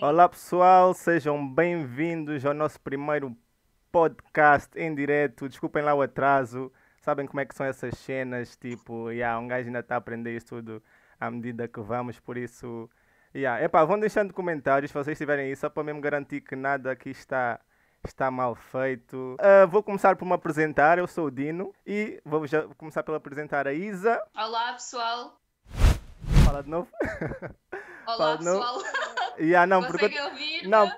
Olá pessoal, sejam bem-vindos ao nosso primeiro podcast em direto. Desculpem lá o atraso, sabem como é que são essas cenas, tipo, yeah, um gajo ainda está a aprender isso tudo à medida que vamos, por isso, yeah. Epá, vão deixando comentários se vocês tiverem isso, só para mesmo garantir que nada aqui está, está mal feito. Uh, vou começar por me apresentar, eu sou o Dino e vou já começar por apresentar a Isa. Olá pessoal. Fala de novo. Olá Fala de novo. pessoal. Yeah, não, Conseguem porque... ouvir? Não,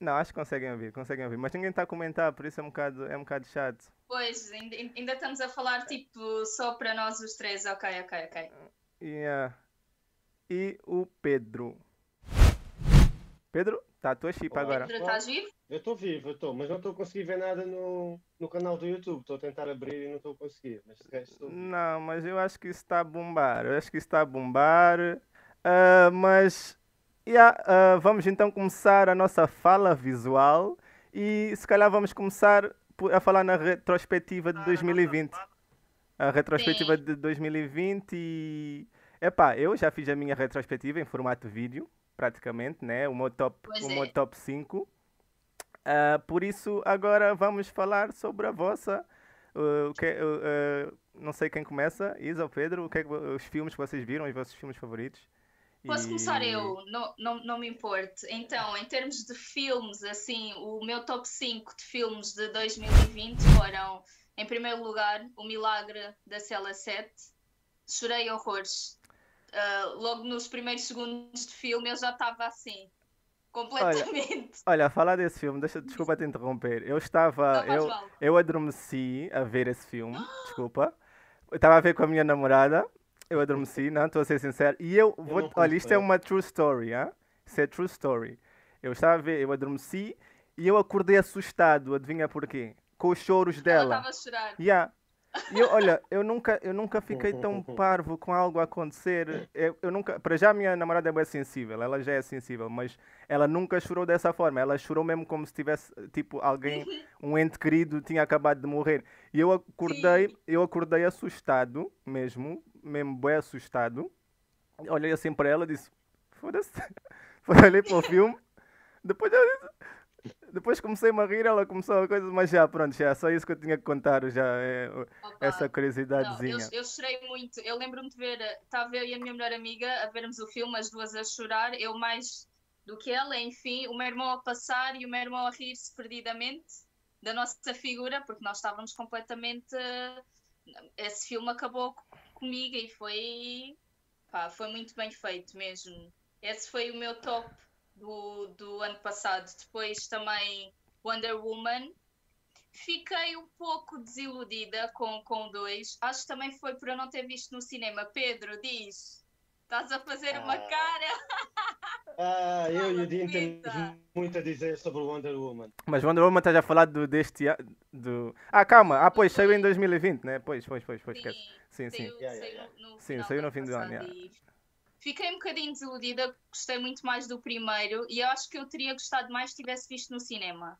não, acho que conseguem ouvir, conseguem ouvir, mas ninguém está a comentar, por isso é um bocado, é um bocado chato. Pois, ainda, ainda estamos a falar tipo só para nós os três. Ok, ok, ok. Yeah. E o Pedro. Pedro, tá a tua chip Olá. agora. Pedro, estás vivo? Eu estou vivo, eu estou, mas não estou a conseguir ver nada no, no canal do YouTube. Estou a tentar abrir e não estou a conseguir. Mas resto. Não, mas eu acho que isso está a bombar. Eu acho que isso está a bombar. Ah, mas yeah, ah, vamos então começar a nossa fala visual e se calhar vamos começar por- a falar na retrospectiva de 2020. A retrospectiva de 2020 e. Epá, eu já fiz a minha retrospectiva em formato vídeo, praticamente, né? O meu top, Pois o é. meu top 5. Ah, por isso, agora vamos falar sobre a vossa. uh, o que, uh, uh, não sei quem começa, Isa ou Pedro, o que é que os filmes que vocês viram, os vossos filmes favoritos? Posso E- começar eu? Não, não, não me importo. Então, em termos de filmes, assim, o meu top 5 de filmes de 2020 foram, em primeiro lugar, O Milagre da Cela 7. Chorei horrores. Ah, logo nos primeiros segundos de filme eu já estava assim, completamente. Olha, a falar desse filme, deixa, desculpa te interromper. Eu estava. Eu, mal. eu adormeci a ver esse filme, desculpa. Eu estava a ver com a minha namorada, eu adormeci, não, estou a ser sincero. E eu vou. não Olha, isto é uma true story, hein? Isso é true story. Eu estava a ver, eu adormeci e eu acordei assustado, adivinha porquê? Com os choros Ela dela. estava a chorar. Yeah. E eu, olha, eu nunca, eu nunca fiquei tão parvo com algo a acontecer. Eu, eu nunca, para já a minha namorada é bem sensível, ela já é sensível, mas ela nunca chorou dessa forma. Ela chorou mesmo como se tivesse, tipo, alguém, um ente querido tinha acabado de morrer. E eu acordei, eu acordei assustado, mesmo, mesmo bem assustado. Olhei assim para ela e disse, foda-se. Olhei para o filme. Depois eu disse, depois comecei-me a rir, ela começou a coisa, mas já, pronto, já, só isso que eu tinha que contar, já, é, Opa, essa Não, curiosidadezinha. eu, eu chorei muito. Eu lembro-me de ver, estava eu e a minha melhor amiga a vermos o filme, as duas a chorar, eu mais do que ela, enfim, o meu irmão a passar e o meu irmão a rir-se perdidamente da nossa figura, porque nós estávamos completamente. Esse filme acabou comigo e foi. Pá, foi muito bem feito mesmo. Esse foi o meu top do, do ano passado. Depois também Wonder Woman. Fiquei um pouco desiludida com com o 2. Acho que também foi por eu não ter visto no cinema. Pedro, diz. Estás a fazer uma Ah. cara? Ah, eu e o Dean temos muito a dizer sobre o Wonder Woman. Mas Wonder Woman estás a falar do, deste ano. Do... Ah, calma, ah, pois saiu em 2020, né? Pois, pois, pois, pois, esquece. Sim, sim. Saiu, Yeah, saiu yeah, no Sim, saiu no fim do ano, yeah. e Fiquei um bocadinho desiludida, gostei muito mais do primeiro e eu acho que eu teria gostado mais se tivesse visto no cinema.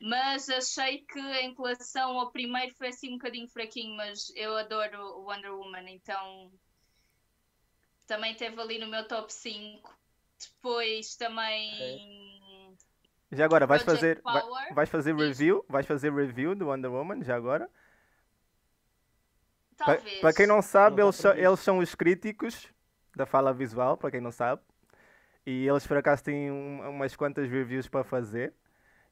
Mas achei que em relação ao primeiro foi assim um bocadinho fraquinho, mas eu adoro o Wonder Woman, então também teve ali no meu top 5. Depois também. Já agora, vais Project fazer, vai- vais fazer review? Vais fazer review do Wonder Woman, já agora? Talvez. Para quem não sabe, Não eles, são, eles são os críticos da fala visual, para quem não sabe. E eles por acaso têm um- umas quantas reviews para fazer.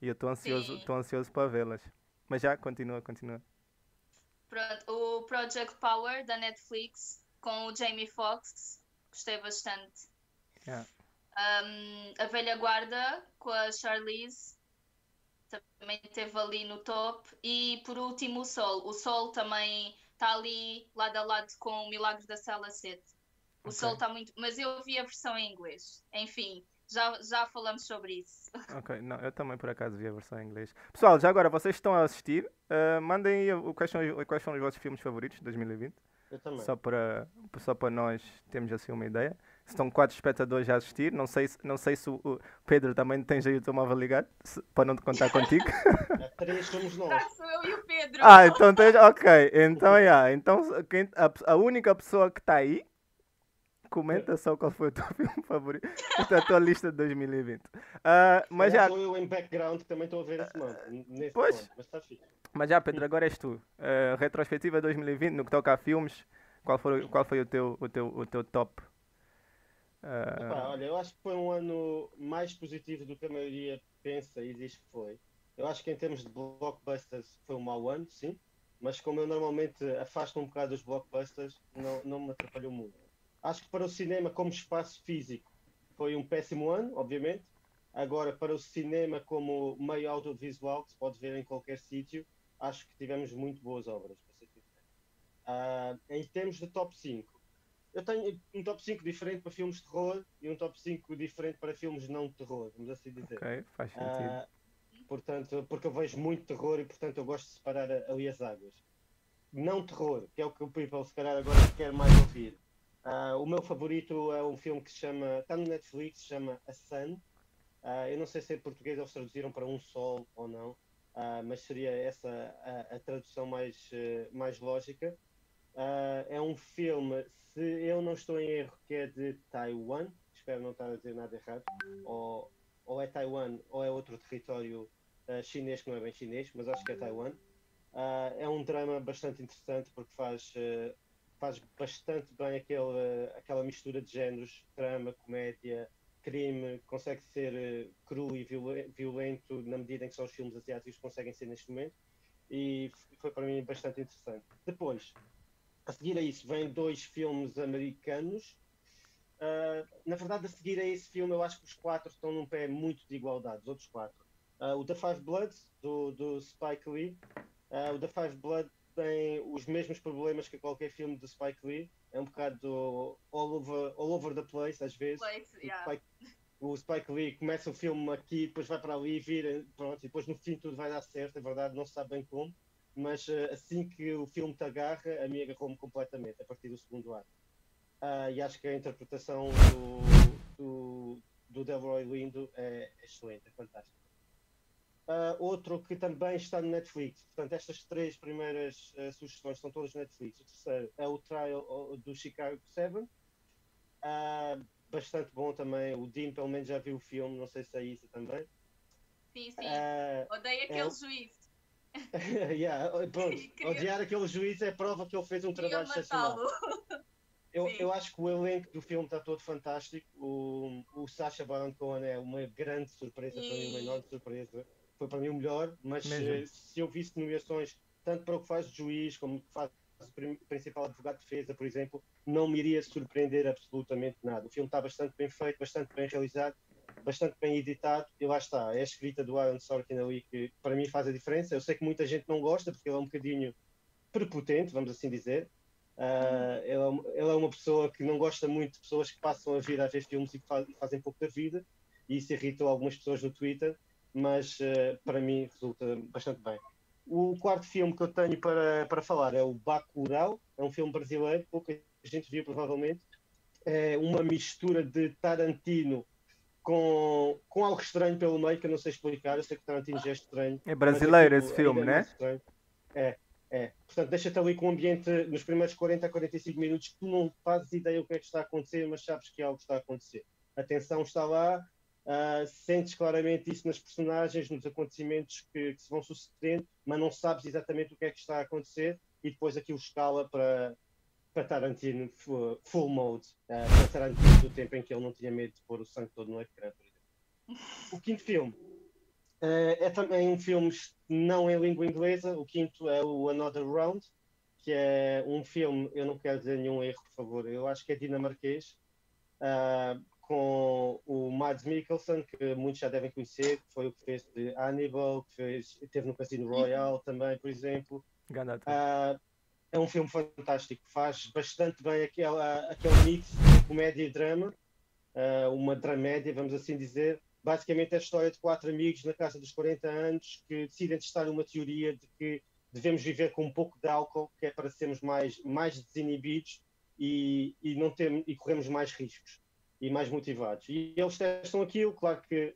E eu estou ansioso, estou ansioso para vê-las. Mas já, continua, continua. Pronto, o Project Power da Netflix com o Jamie Foxx, gostei bastante. Yeah. Um, a Velha Guarda com a Charlize também esteve ali no top. E por último, o Sol. O Sol também está ali lado a lado com o Milagres da Cela 7. O Ok. Sol está muito. Mas eu vi a versão em inglês. Enfim, já, já falamos sobre isso. Ok, não, eu também por acaso vi a versão em inglês. Pessoal, já agora, vocês estão a assistir, ah, mandem aí o- quais são, os- quais são os vossos filmes favoritos de 2020. Eu também. Só para, só para nós termos assim uma ideia. Estão quatro espectadores a assistir. Não sei se, não sei se o, o Pedro também tens aí o teu móvel ligado, se- para não te contar contigo. A três somos nós. Ah, sou eu e o Pedro. ah, então tens. Ok, então, yeah, então quem, a, a única pessoa que está aí Comenta só qual foi o teu filme favorito. Esta é a tua lista de 2020. Uh, mas já. Sou eu em background que também estou a ver esse monte. Nesse Pois. mas fixe. Mas já, Pedro, agora és tu. Uh, retrospectiva 2020, no que toca a filmes, qual foi, qual foi o, teu, o, teu, o teu top? Uh, Epá, olha, eu acho que foi um ano mais positivo do que a maioria pensa e diz que foi. Eu acho que em termos de blockbusters foi um mau ano, sim. Mas como eu normalmente afasto um bocado dos blockbusters, não, não me atrapalhou muito. Acho que para o cinema como espaço físico foi um péssimo ano, obviamente. Agora, para o cinema como meio audiovisual, que se pode ver em qualquer sítio, acho que tivemos muito boas obras. Ah, em termos de top 5, eu tenho um top 5 diferente para filmes de terror e um top 5 diferente para filmes não de terror, vamos assim dizer. ok, faz sentido. Ah, portanto, porque eu vejo muito terror e portanto eu gosto de separar ali as águas. Não terror, que é o que o people se calhar agora quer mais ouvir. Ah, o meu favorito é um filme que se chama, está no Netflix, se chama A Sun. Ah, eu não sei se em português eles traduziram para Um Sol ou não, ah, mas seria essa a, a tradução mais, mais lógica. É um filme, se eu não estou em erro, que é de Taiwan, espero não estar a dizer nada errado, ou, ou é Taiwan ou é outro território chinês que não é bem chinês, mas acho que é Taiwan. É um drama bastante interessante porque faz, faz bastante bem aquele, aquela mistura de géneros, drama, comédia, crime, consegue ser eh, cru e violen- violento na medida em que só os filmes asiáticos conseguem ser neste momento e foi para mim bastante interessante. Depois, a seguir a isso, vêm dois filmes americanos. Ah, na verdade, a seguir a esse filme, eu acho que os quatro estão num pé muito de igualdade, os outros quatro. Ah, o The Five Bloods, do, do Spike Lee. Ah, o The Five Bloods tem os mesmos problemas que qualquer filme do Spike Lee. É um bocado all over, all over the place, às vezes. Place, O yeah. Spike, o Spike Lee começa o filme aqui, depois vai para ali, vira, pronto, e depois no fim tudo vai dar certo, é verdade, não se sabe bem como, mas eh, assim que o filme te agarra, a mim agarrou-me completamente, a partir do segundo ato. Ah, e acho que a interpretação do, do, do Delroy Lindo é excelente, é fantástica. Ah, outro que também está no Netflix, portanto, estas três primeiras eh, sugestões são todas no Netflix. O terceiro é o Trial do Chicago 7. Ah, bastante bom também. O Dean, pelo menos, já viu o filme, não sei se é isso também. Sim, sim. Odeio aquele é- juiz. yeah, pronto, odiar aquele juiz é prova que ele fez um trabalho excepcional. Eu, eu acho que o elenco do filme está todo fantástico. O, o Sacha Baron Cohen é uma grande surpresa para mim, uma E- enorme surpresa. Foi para mim o melhor, mas Mesmo. eh, se eu visse nomeações, tanto para o que faz de juiz como que faz o prim- principal advogado de defesa, por exemplo, não me iria surpreender absolutamente nada. O filme está bastante bem feito, bastante bem realizado, bastante bem editado e lá está. É a escrita do Aaron Sorkin ali que para mim faz a diferença. Eu sei que muita gente não gosta porque ele é um bocadinho prepotente, vamos assim dizer. Ah, ele, é uma, ele é uma pessoa que não gosta muito de pessoas que passam a vida a ver filmes e que e fazem pouco da vida, e isso irritou algumas pessoas no Twitter, mas ah, para mim resulta bastante bem. O quarto filme que eu tenho para, para falar é o Bacurau, é um filme brasileiro, pouca gente viu provavelmente. É uma mistura de Tarantino com, com algo estranho pelo meio, que eu não sei explicar, eu sei que Tarantino já é estranho. É brasileiro mas esse filme, é né? É, é. Portanto, deixa-te ali com um ambiente nos primeiros 40 a 45 minutos que tu não fazes ideia o que é que está a acontecer, mas sabes que algo está a acontecer. A tensão está lá, ah, sentes claramente isso nas personagens, nos acontecimentos que, que se vão sucedendo, mas não sabes exatamente o que é que está a acontecer e depois aquilo escala para, para Tarantino full, mode, ah, para Tarantino do tempo em que ele não tinha medo de pôr o sangue todo no ecrã, por. O quinto filme eh, é também um filme não em língua inglesa. O quinto é o Another Round, que é um filme, eu não quero dizer nenhum erro, por favor, eu acho que é dinamarquês, com o Mads Mikkelsen, que muitos já devem conhecer, que foi o que fez de Hannibal, que fez, teve no Casino Royale também, por exemplo. Ah, é um filme fantástico, faz bastante bem aquela, aquele mix de comédia e drama, ah, uma dramédia, vamos assim dizer. Basicamente é a história de quatro amigos na casa dos 40 anos que decidem testar uma teoria de que devemos viver com um pouco de álcool, que é para sermos mais, mais desinibidos e, e, não termos, e corremos mais riscos e mais motivados. E eles testam aquilo, claro que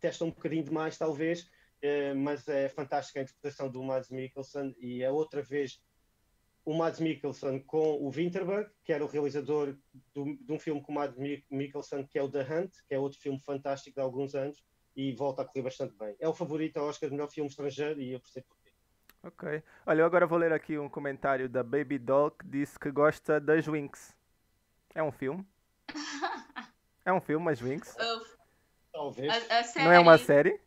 testam um bocadinho demais, talvez, eh, mas é fantástica a interpretação do Mads Mikkelsen e é outra vez o Mads Mikkelsen com o Winterberg, que era o realizador do, de um filme com o Mads Mikkelsen, que é o The Hunt, que é outro filme fantástico de alguns anos, e volta a correr bastante bem. É o favorito ao Oscar de melhor filme estrangeiro e eu percebo porquê. Ok. Olha, eu agora vou ler aqui um comentário da Baby Doll que disse que gosta das Winx. É um filme? É um filme, as Winx? Talvez. A, a série... Não é uma série?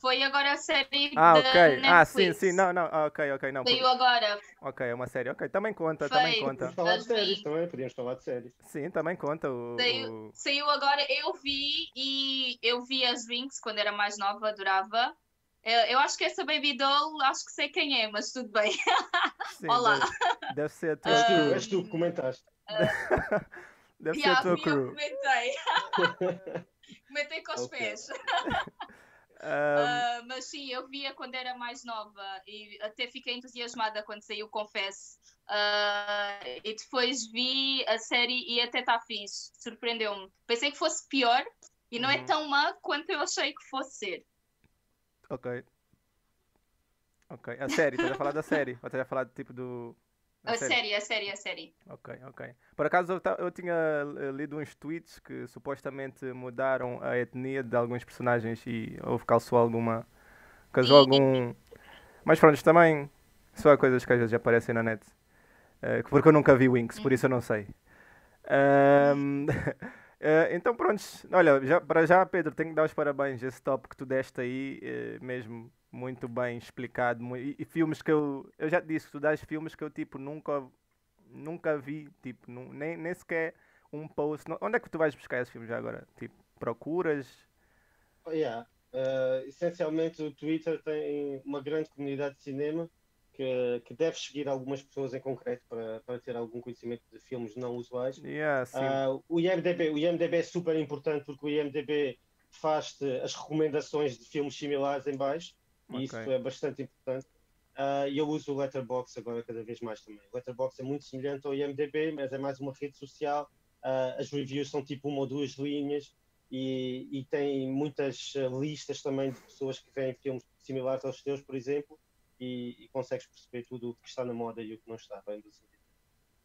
Foi agora a série Ah, da ok. Netflix. Ah, sim, sim. Não, não. Ah, ok, ok. Não. Saiu agora. Ok, é uma série. Ok, também conta, também Foi. conta. Podíamos falar de séries também, podíamos falar de séries. Sim, também conta. O, Saiu, saiu agora, eu vi e eu vi as Winx quando era mais nova, adorava. Eu, eu acho que essa Baby Doll, acho que sei quem é, mas tudo bem. Sim, Olá. Deve, deve ser a tua És tu, crew. és tu que comentaste. Deve ser a tua crew. comentei. comentei com os Ok. pés. Ahm, Ah, mas sim, eu via quando era mais nova e até fiquei entusiasmada quando saiu, confesso. Ah, e depois vi a série e até está fixe, surpreendeu-me. Pensei que fosse pior e não é Uhum. tão má quanto eu achei que fosse ser. ok. Ok. A série, estás a falar da série? Ou estás a falar tipo do. A série, a série, a série. Ok, ok. Por acaso eu, eu tinha eh, lido uns tweets que supostamente mudaram a etnia de alguns personagens e houve causou alguma. causou algum. Mas pronto, também só há coisas que às vezes aparecem na net. Eh, porque eu nunca vi Winx, por isso eu não sei. Ahm, eh, então pronto, olha, já, para já Pedro, tenho que dar os parabéns. Esse top que tu deste aí, eh, mesmo muito bem explicado. E, e filmes que eu. Eu já disse tu dás filmes que eu tipo nunca nunca vi, tipo, nem, nem sequer um post. Não- Onde é que tu vais buscar esses filmes já agora? Tipo, procuras? Oh, yeah. Uh, essencialmente o Twitter tem uma grande comunidade de cinema que, que deve seguir algumas pessoas em concreto para, para ter algum conhecimento de filmes não usuais. Yeah. Uh, o, IMDb, o IMDb é super importante porque o IMDb faz-te as recomendações de filmes similares em baixo e isso é bastante importante. Uh, eu uso o Letterboxd agora cada vez mais também. O Letterboxd é muito semelhante ao IMDb, mas é mais uma rede social. Uh, as reviews são tipo uma ou duas linhas e, e tem muitas uh, listas também de pessoas que veem filmes similares aos teus, por exemplo, e, e consegues perceber tudo o que está na moda e o que não está bem do sentido.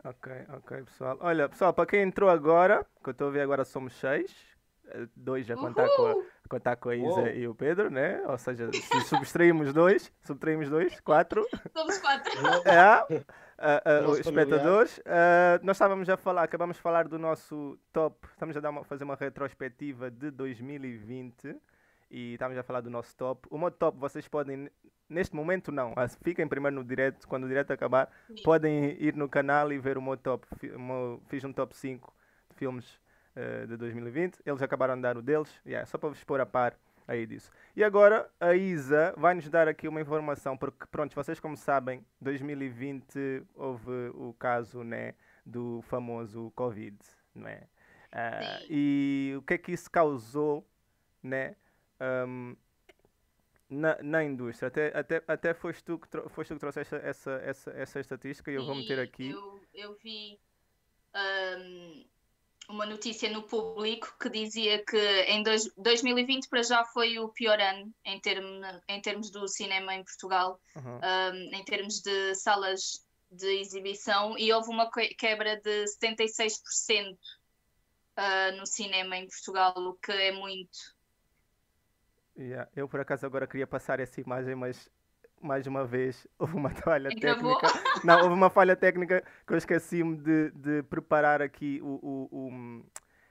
Ok, ok, pessoal. Olha, pessoal, para quem entrou agora, que eu estou a ver agora somos seis, dois a contar com Uhul! contar com a Isa Uou. e o Pedro, né? Ou seja, se subtraímos dois, subtraímos dois, quatro, Somos quatro. é, ah, Nosso os espectadores. Ah, nós estávamos a falar, acabamos de falar do nosso top, estamos a dar uma- fazer uma retrospectiva de 2020 e estamos a falar do nosso top. O meu top vocês podem, neste momento não, ah, fiquem primeiro no direto, quando o direto acabar, podem ir no canal e ver o meu top. Fiz um top 5 de filmes eh, de 2020. Eles acabaram de dar o deles. Yeah, só para vos pôr a par aí disso. E agora a Isa vai nos dar aqui uma informação, porque pronto, vocês como sabem, 2020 houve o caso né, do famoso Covid, não é? Sim. e o que é que isso causou, né? ahm, na, na indústria, até, até, até foste, tu que foste tu que trouxeste essa, essa, essa estatística e eu vou meter aqui. Eu, eu vi ahm, uma notícia no público que dizia que em dois, 2020 para já foi o pior ano em, termo, em termos do cinema em Portugal, Uhum. ahm, em termos de salas de exibição, e houve uma que- quebra de 76% ah, no cinema em Portugal, o que é muito. Yeah, Eu por acaso agora queria passar essa imagem, mas mais uma vez houve uma falha Encravou. técnica. Não, houve uma falha técnica que eu esqueci-me de, de preparar aqui o, o- o-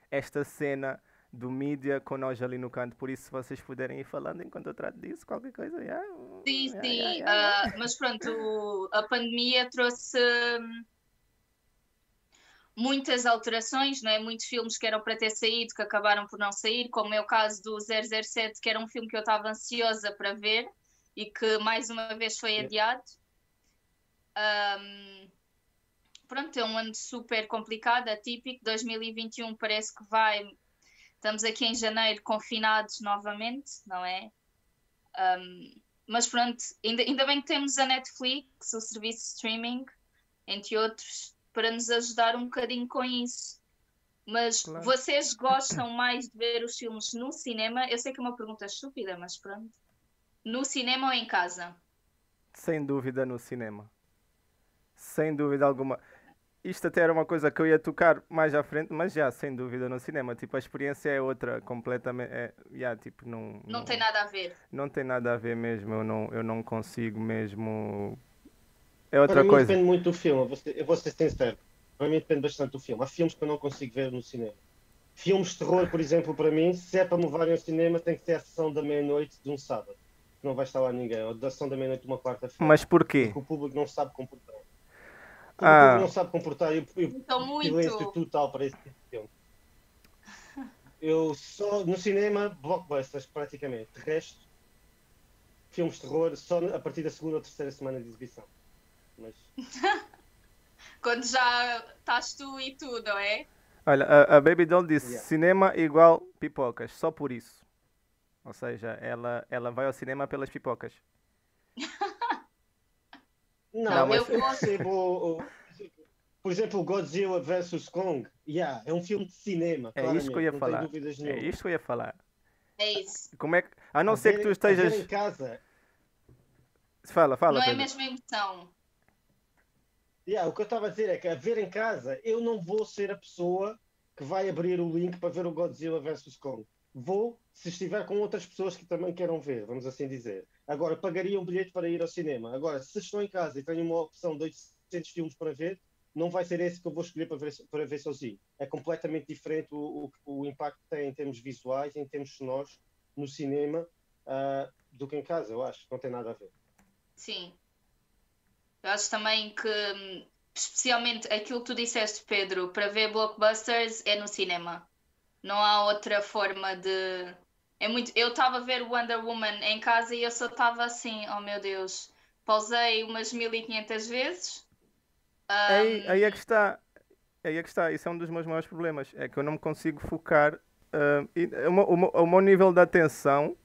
esta cena do mídia com nós ali no canto. Por isso, se vocês puderem ir falando enquanto eu trato disso, qualquer coisa. yeah, Sim, yeah, sim, yeah, ah, mas pronto, a pandemia trouxe hum, muitas alterações, não é? Muitos filmes que eram para ter saído, que acabaram por não sair, como é o caso do 007, que era um filme que eu estava ansiosa para ver e que mais uma vez foi adiado. Hum, pronto, é um ano super complicado, atípico. 2021 parece que vai. Estamos aqui em janeiro confinados novamente, não é? Um, mas pronto, ainda, ainda bem que temos a Netflix, o serviço de streaming, entre outros, para nos ajudar um bocadinho com isso. Mas Claro. vocês gostam mais de ver os filmes no cinema? Eu sei que é uma pergunta estúpida, mas pronto. No cinema ou em casa? Sem dúvida no cinema. sem dúvida alguma. Isto até era uma coisa que eu ia tocar mais à frente, mas já, sem dúvida, no cinema. Tipo, a experiência é outra, completamente. É, já, tipo, não, não, não tem nada a ver. Não tem nada a ver mesmo. Eu não, eu não consigo mesmo. É outra Para coisa. Mim depende muito do filme, eu vou, ser, eu vou ser sincero. Para mim depende bastante do filme. Há filmes que eu não consigo ver no cinema. Filmes de terror, por exemplo, para mim, se é para me levarem ao cinema, tem que ser a sessão da meia-noite de um sábado. Não vai estar lá ninguém. Ou da sessão da meia-noite de uma quarta-feira. Mas porquê? Porque o público não sabe comportar. Porque ah. o público não sabe comportar e o silêncio total para esse tipo de filme. Eu só no cinema, blockbusters praticamente. De resto, filmes de terror só a partir da segunda ou terceira semana de exibição. Mas... Quando já estás tu e tu, não é? Olha, a, a Baby Doll disse yeah. cinema igual pipocas, só por isso. Ou seja, ela, ela vai ao cinema pelas pipocas. não, não, mas eu percebo. Por exemplo, Godzilla vs Kong, yeah, é um filme de cinema. É isso que eu ia falar. É isso que eu ia falar. É isso. Como é que... A não a ser ver, que tu estejas. em casa. Fala, fala. Não é a mesma emoção. Yeah, o que eu estava a dizer é que a ver em casa, eu não vou ser a pessoa que vai abrir o link para ver o Godzilla vs Kong. Vou se estiver com outras pessoas que também queiram ver, vamos assim dizer. Agora, pagaria um bilhete para ir ao cinema. Agora, se estou em casa e tenho uma opção de 800 filmes para ver, não vai ser esse que eu vou escolher para ver, para ver sozinho. É completamente diferente o, o, o impacto que tem em termos visuais, em termos sonoros, no cinema, uh, do que em casa, eu acho. Não tem nada a ver. Sim, eu acho também que, especialmente aquilo que tu disseste, Pedro, para ver blockbusters é no cinema. Não há outra forma de. É muito... Eu estava a ver Wonder Woman em casa e eu só estava assim, oh meu Deus. Pausei umas 1500 vezes. Um... Aí, aí é que está. Aí é que está. Isso é um dos meus maiores problemas. É que eu não me consigo focar. Uh, e, o, o, o meu nível de atenção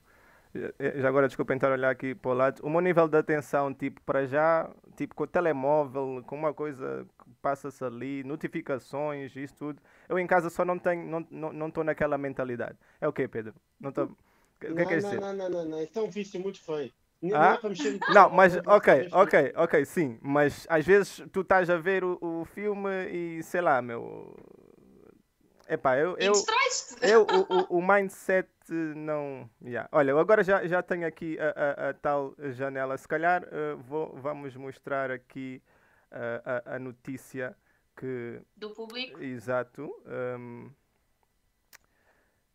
já agora desculpa estar a olhar aqui para o lado, o meu nível de atenção, tipo, para já, tipo, com o telemóvel, com uma coisa passa-se ali, notificações, isso tudo, eu em casa só não tenho, não estou não, não naquela mentalidade. É o okay, quê, Pedro? Não estou... O que é que é não, não, não, não, não, isso é um vício muito feio. Não, ah? é não, mas ok, ok, ok, sim, mas às vezes tu estás a ver o, o filme e sei lá, meu, Epá, eu, eu, eu o, o, o, mindset não. Yeah. Olha, agora já, já tenho aqui a, a, a tal janela. Se calhar uh, vou, vamos mostrar aqui uh, a, a notícia que. Do público? Exato. Um,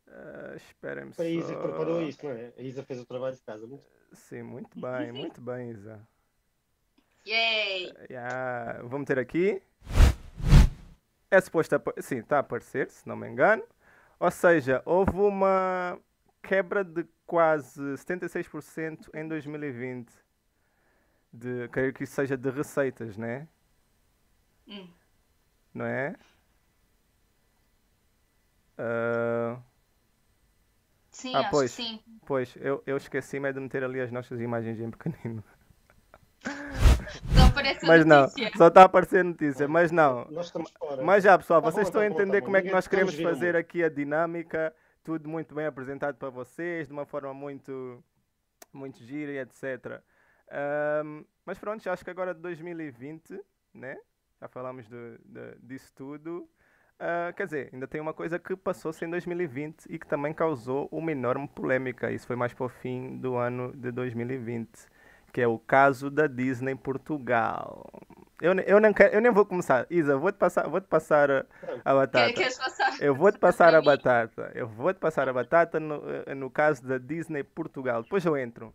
uh, Esperem-me Foi a Isa que preparou isto, não é? A Isa fez o trabalho de casa. Muito... Sim, muito bem, muito bem, Isa. Yay! Yeah. Vou meter aqui. É suposto. Sim, está a aparecer, se não me engano. Ou seja, houve uma quebra de quase 76% em 2020. De, creio que isso seja de receitas, né? Hum. Não é? Uh... Sim, ah, pois, sim. Pois, eu, eu esqueci-me de meter ali as nossas imagens em pequenino. Só aparece mas não, notícia. só está a aparecer notícia, mas não. Mas já, pessoal, tá vocês bom, estão tá a entender tá como é que nós queremos fazer aqui a dinâmica, tudo muito bem apresentado para vocês, de uma forma muito, muito gira e etc. Um, mas pronto, acho que agora de 2020, né? Já falamos de, de, disso tudo. Uh, quer dizer, ainda tem uma coisa que passou-se em 2020 e que também causou uma enorme polêmica. Isso foi mais para o fim do ano de 2020 que é o caso da Disney Portugal. Eu, eu, nem, quero, eu nem vou começar. Isa, vou-te passar, vou -te passar a, a batata. Passar? Eu vou-te passar a batata. Eu vou-te passar a batata no, eh, no caso da Disney Portugal. Depois eu entro.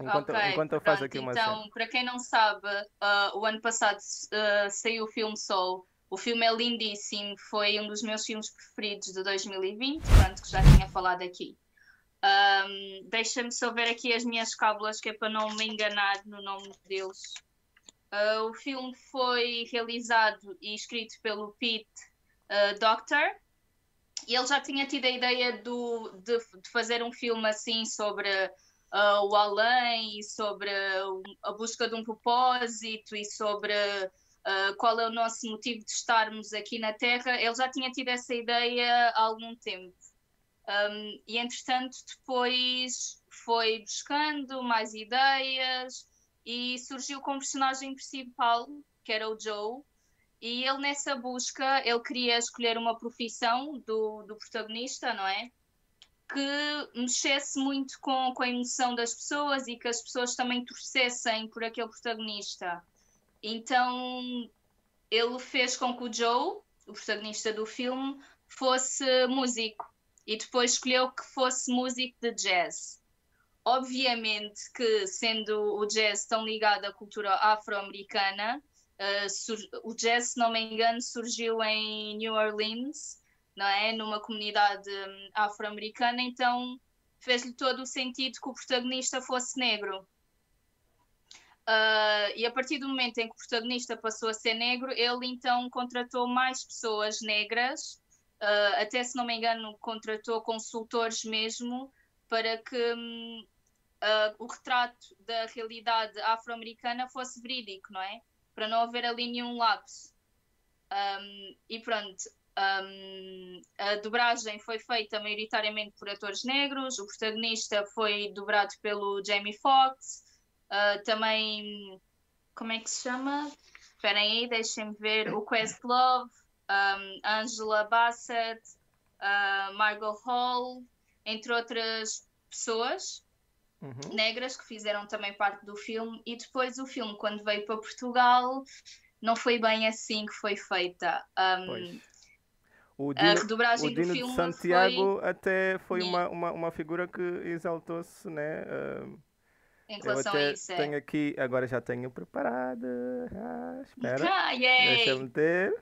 Enquanto, okay, enquanto eu pronto, faço aqui uma Então, cena. para quem não sabe, uh, o ano passado uh, saiu o filme Soul. O filme é lindíssimo, foi um dos meus filmes preferidos de 2020, portanto, que já tinha falado aqui. Um, Deixa-me só ver aqui as minhas cábulas, que é para não me enganar no nome deles. Uh, o filme foi realizado e escrito pelo Pete uh, Doctor. E ele já tinha tido a ideia do, de, de fazer um filme assim sobre uh, o além e sobre a busca de um propósito e sobre uh, qual é o nosso motivo de estarmos aqui na Terra. Ele já tinha tido essa ideia há algum tempo. Um, e entretanto, depois foi buscando mais ideias, e surgiu com um personagem principal, que era o Joe, e ele nessa busca, ele queria escolher uma profissão do, do protagonista, não é? Que mexesse muito com, com a emoção das pessoas e que as pessoas também torcessem por aquele protagonista. Então ele fez com que o Joe, o protagonista do filme, fosse músico e depois escolheu que fosse músico de jazz. Obviamente que, sendo o jazz tão ligado à cultura afro-americana, uh, o jazz, se não me engano, surgiu em New Orleans, não é? Numa comunidade um, afro-americana, então fez-lhe todo o sentido que o protagonista fosse negro. Uh, e a partir do momento em que o protagonista passou a ser negro, ele então contratou mais pessoas negras, uh, até se não me engano, contratou consultores mesmo para que uh, o retrato da realidade afro-americana fosse verídico, não é? Para não haver ali nenhum lapso. Um, e pronto, um, a dobragem foi feita maioritariamente por atores negros, o protagonista foi dobrado pelo Jamie Foxx, uh, também, como é que se chama? Esperem aí, deixem-me ver, o Questlove, um, Angela Bassett, uh, Margot Hall, entre outras pessoas uhum. negras que fizeram também parte do filme. E depois o filme, quando veio para Portugal, não foi bem assim que foi feita. Um, o Dino, a redobragem o Dino do de Santiago foi... até foi uma, uma, uma figura que exaltou-se, né? Uh, em relação a isso. É. Tenho aqui, agora já tenho preparado. Ah, espera. Ah, Deixa-me ter.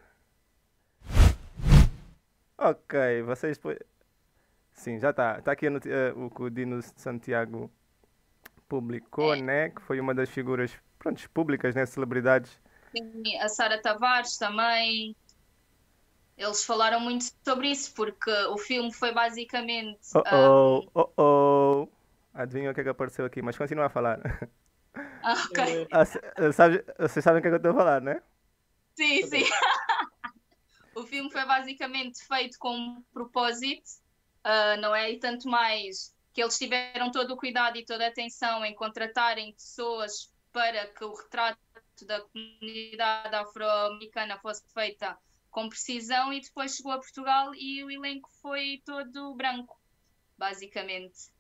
Ok, vocês. Sim, já está. Está aqui uh, o que o Dino Santiago publicou, é. né? Que foi uma das figuras pronto, públicas, né? Celebridades. Sim, a Sara Tavares também. Eles falaram muito sobre isso, porque o filme foi basicamente. Oh oh, um... oh oh. Adivinha o que é que apareceu aqui, mas continua a falar. Ah, ok. Ah, sabe, vocês sabem o que é que eu estou a falar, né? Sim, sim. o filme foi basicamente feito com um propósito, uh, não é? E tanto mais que eles tiveram todo o cuidado e toda a atenção em contratarem pessoas para que o retrato da comunidade afro-americana fosse feita com precisão e depois chegou a Portugal e o elenco foi todo branco, basicamente.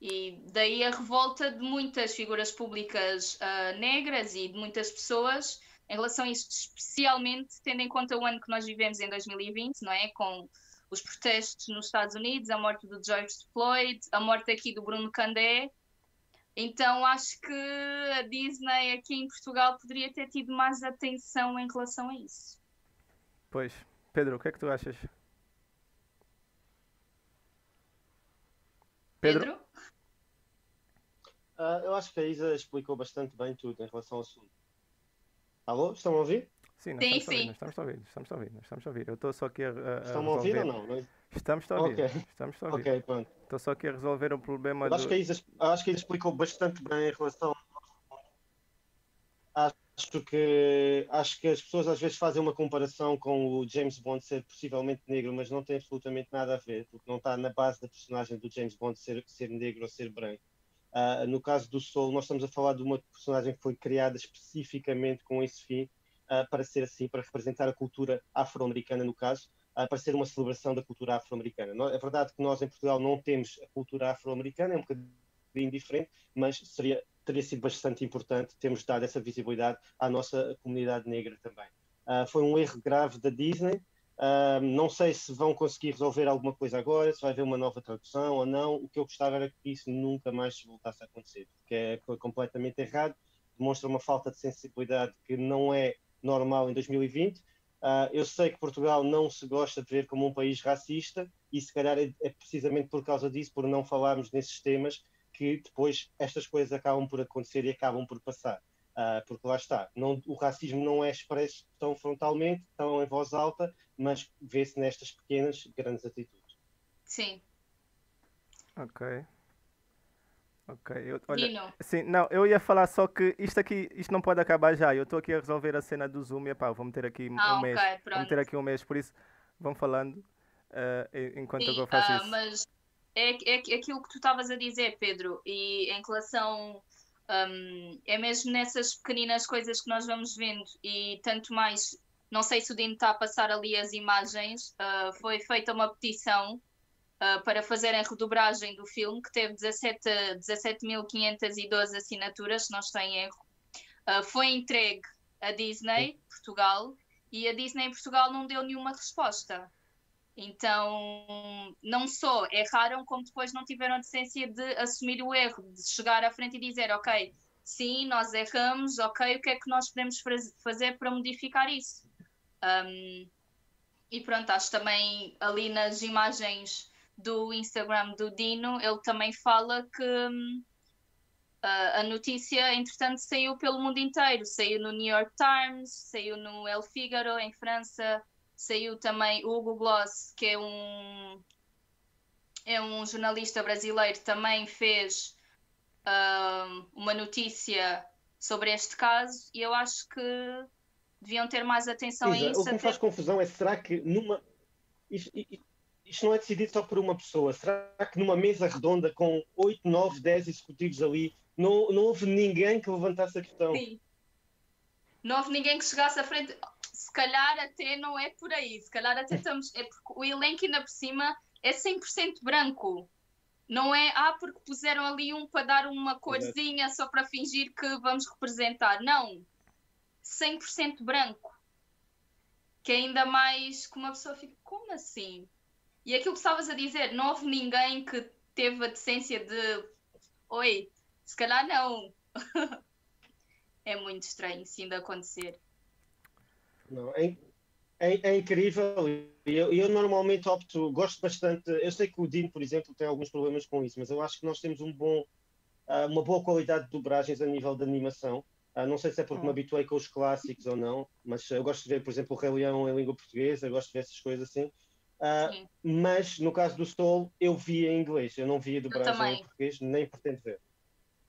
E daí a revolta de muitas figuras públicas uh, negras e de muitas pessoas em relação a isto, especialmente tendo em conta o ano que nós vivemos em 2020, não é? Com os protestos nos Estados Unidos, a morte do George Floyd, a morte aqui do Bruno Candé. Então acho que a Disney aqui em Portugal poderia ter tido mais atenção em relação a isso. Pois. Pedro, o que é que tu achas? Pedro? Pedro? Uh, eu acho que a Isa explicou bastante bem tudo em relação ao assunto. Alô? Estão a ouvir? Sim, nós sim, estamos, sim. A ouvir, nós estamos a ouvir, estamos a ouvir, nós estamos a ouvir. Eu estou só aqui a, a Estão a ouvir ou não? Estamos a ouvir, okay. estamos a ouvir. Ok, pronto. Estou só aqui a resolver o problema eu do... Acho que, a Isa, acho que ele explicou bastante bem em relação... Acho que, acho que as pessoas às vezes fazem uma comparação com o James Bond ser possivelmente negro, mas não tem absolutamente nada a ver, porque não está na base da personagem do James Bond ser, ser negro ou ser branco. Uh, no caso do Soul, nós estamos a falar de uma personagem que foi criada especificamente com esse fim, uh, para ser assim, para representar a cultura afro-americana, no caso, uh, para ser uma celebração da cultura afro-americana. É verdade que nós em Portugal não temos a cultura afro-americana, é um bocadinho diferente, mas seria, teria sido bastante importante termos dado essa visibilidade à nossa comunidade negra também. foi um erro grave da Disney, Uh, não sei se vão conseguir resolver alguma coisa agora, se vai haver uma nova tradução ou não. O que eu gostava era que isso nunca mais voltasse a acontecer, porque é, foi completamente errado, demonstra uma falta de sensibilidade que não é normal em 2020. Uh, ah, eu sei que Portugal não se gosta de ver como um país racista e se calhar é, é precisamente por causa disso, por não falarmos nesses temas, que depois estas coisas acabam por acontecer e acabam por passar. Uh, porque lá está, não, o racismo não é expresso tão frontalmente, tão em voz alta, mas vê-se nestas pequenas, grandes atitudes. Sim. Ok. Ok, eu, olha, sim, não, eu ia falar só que isto aqui, isto não pode acabar já. Eu estou aqui a resolver a cena do Zoom e pá, vamos ter aqui ah, um okay, mês. Pronto. Vamos ter aqui um mês, por isso vão falando uh, enquanto sim, eu faço uh, isso. Mas é, é, é aquilo que tu estavas a dizer, Pedro, e em relação Um, é mesmo nessas pequeninas coisas que nós vamos vendo e tanto mais. Não sei se o Dino está a passar ali as imagens. Uh, foi feita uma petição uh, para fazerem redobragem do filme, que teve 17.512 17 assinaturas, se não estou em erro. Uh, foi entregue à Disney, Portugal, e a Disney em Portugal não deu nenhuma resposta. Então, não só erraram, como depois não tiveram a decência de assumir o erro, de chegar à frente e dizer: Ok, sim, nós erramos, ok, o que é que nós podemos fazer para modificar isso? Um, e pronto, acho também ali nas imagens do Instagram do Dino, ele também fala que um, a, a notícia, entretanto, saiu pelo mundo inteiro. Saiu no New York Times, saiu no El Figaro, em França, saiu também o Hugo Gloss, que é um, é um jornalista brasileiro, também fez uh, uma notícia sobre este caso e eu acho que deviam ter mais atenção a isso. O que me faz confusão é será que numa. Isto, isto, não é decidido só por uma pessoa. Será que numa mesa redonda com 8, 9, 10 executivos ali não, não houve ninguém que levantasse a questão. Sim. Não houve ninguém que chegasse à frente. Se calhar até não é por aí. Se calhar até estamos. É porque o elenco ainda por cima é 100% branco. Não é, ah, porque puseram ali um para dar uma corzinha só para fingir que vamos representar. Não. 100% branco. Que é ainda mais que uma pessoa fica, como assim? E aquilo que estavas a dizer, não houve ninguém que teve a decência de, oi, se calhar não. é muito estranho isso ainda acontecer. Não, é, é, é incrível. Eu, eu normalmente opto, gosto bastante. Eu sei que o Dino, por exemplo, tem alguns problemas com isso, mas eu acho que nós temos um bom, uh, uma boa qualidade de dobragens a nível de animação. Uh, não sei se é porque me hum. habituei com os clássicos ou não, mas eu gosto de ver, por exemplo, o Rei Leão em língua portuguesa, gosto de ver essas coisas assim. Uh, mas no caso do Soul, eu via em inglês, eu não via dobragem em português, nem pretendo ver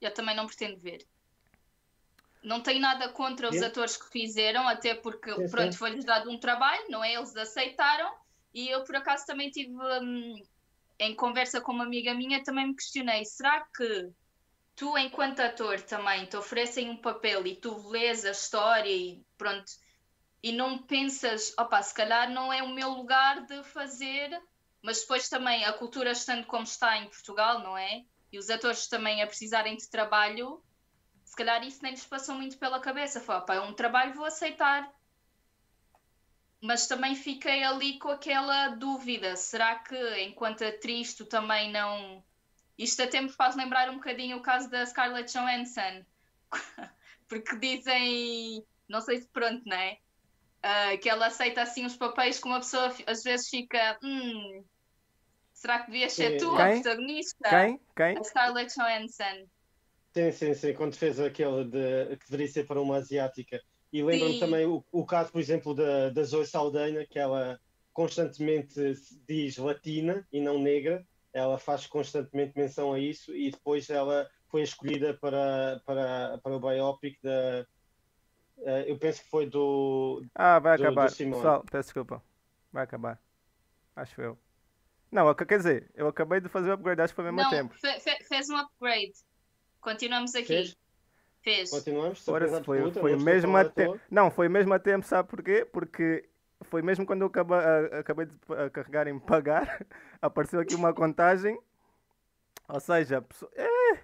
eu também não pretendo ver. Não tenho nada contra os atores que fizeram, até porque, sim, pronto, foi-lhes dado um trabalho, não é? Eles aceitaram. E eu, por acaso, também tive, hum, em conversa com uma amiga minha, também me questionei: será que tu, enquanto ator, também te oferecem um papel e tu lês a história e pronto, e não pensas, opa, se calhar não é o meu lugar de fazer, mas depois também a cultura estando como está em Portugal, não é? e os atores também a precisarem de trabalho, se calhar isso nem lhes passou muito pela cabeça. Foi, é um trabalho, vou aceitar. Mas também fiquei ali com aquela dúvida: será que enquanto atriz tu também não. Isto até me faz lembrar um bocadinho o caso da Scarlett Johansson, porque dizem, não sei se pronto, não é? Uh, que ela aceita assim os papéis que uma pessoa às vezes fica, hum, Será que devias ser tu a protagonista? Quem? Quem? A Scarlett Johansson. Sim, sim, sim. Quando fez aquele de, que deveria ser para uma asiática. E lembro-me também o, o, caso, por exemplo, da, da Zoe Saldanha, que ela constantemente diz latina e não negra. Ela faz constantemente menção a isso e depois ela foi escolhida para, para, para o biopic da. Uh, eu penso que foi do. Ah, vai do, acabar. Do Pessoal, peço desculpa. Vai acabar. Acho eu. Não, quer dizer, eu acabei de fazer o upgrade, acho que foi ao mesmo não, tempo. Fe, fe, fez um upgrade. Continuamos aqui. Fez? fez. Continuamos? Ora, foi, foi mesmo a tempo. Não, foi mesmo a tempo, sabe porquê? Porque foi mesmo quando eu acabei, acabei de carregar em pagar, apareceu aqui uma contagem. Ou seja, é,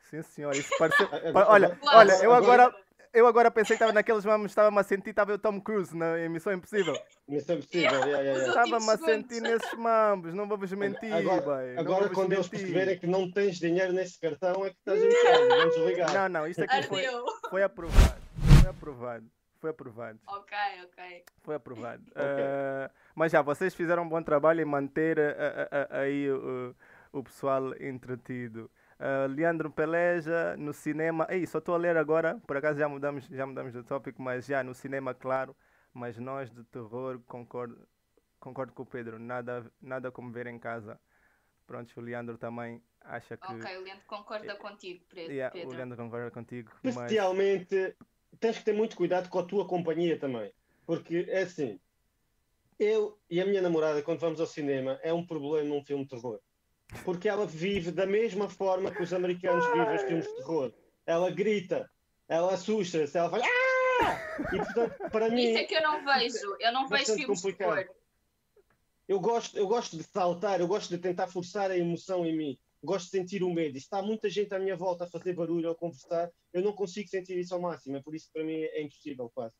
sim senhor, isso pareceu. olha, olha, eu agora eu agora pensei que estava naqueles mamos, estava-me a sentir, estava o Tom Cruise na Missão Impossível. Missão Impossível, yeah, yeah, yeah. Estava-me a sentir nesses mambos, não vamos mentir, Agora, agora quando eles perceberem que não tens dinheiro nesse cartão, é que estás em vamos ligar. Não, não, isto aqui foi, foi aprovado. Foi aprovado. Foi aprovado. Ok, ok. Foi aprovado. Okay. Uh, mas já, vocês fizeram um bom trabalho em manter uh, uh, aí o pessoal entretido. Uh, Leandro Peleja no cinema. Ei, só estou a ler agora, por acaso já mudamos, já mudamos de tópico, mas já no cinema, claro. Mas nós de terror concordo, concordo com o Pedro. Nada, nada como ver em casa. Pronto, o Leandro também acha que. Ok, o Leandro concorda é, contigo, Pedro. Yeah, o Leandro concorda contigo. Especialmente, mas... tens que ter muito cuidado com a tua companhia também. Porque é assim, eu e a minha namorada, quando vamos ao cinema, é um problema num filme de terror porque ela vive da mesma forma que os americanos vivem os filmes de terror. ela grita, ela assusta-se, ela faz. Ah! E portanto, para mim. Isso é que eu não vejo. Eu não vejo filmes de complicado. terror. Eu gosto, eu gosto de saltar, eu gosto de tentar forçar a emoção em mim. Gosto de sentir o medo. E se está muita gente à minha volta a fazer barulho ou a conversar, eu não consigo sentir isso ao máximo. É por isso que para mim é impossível quase.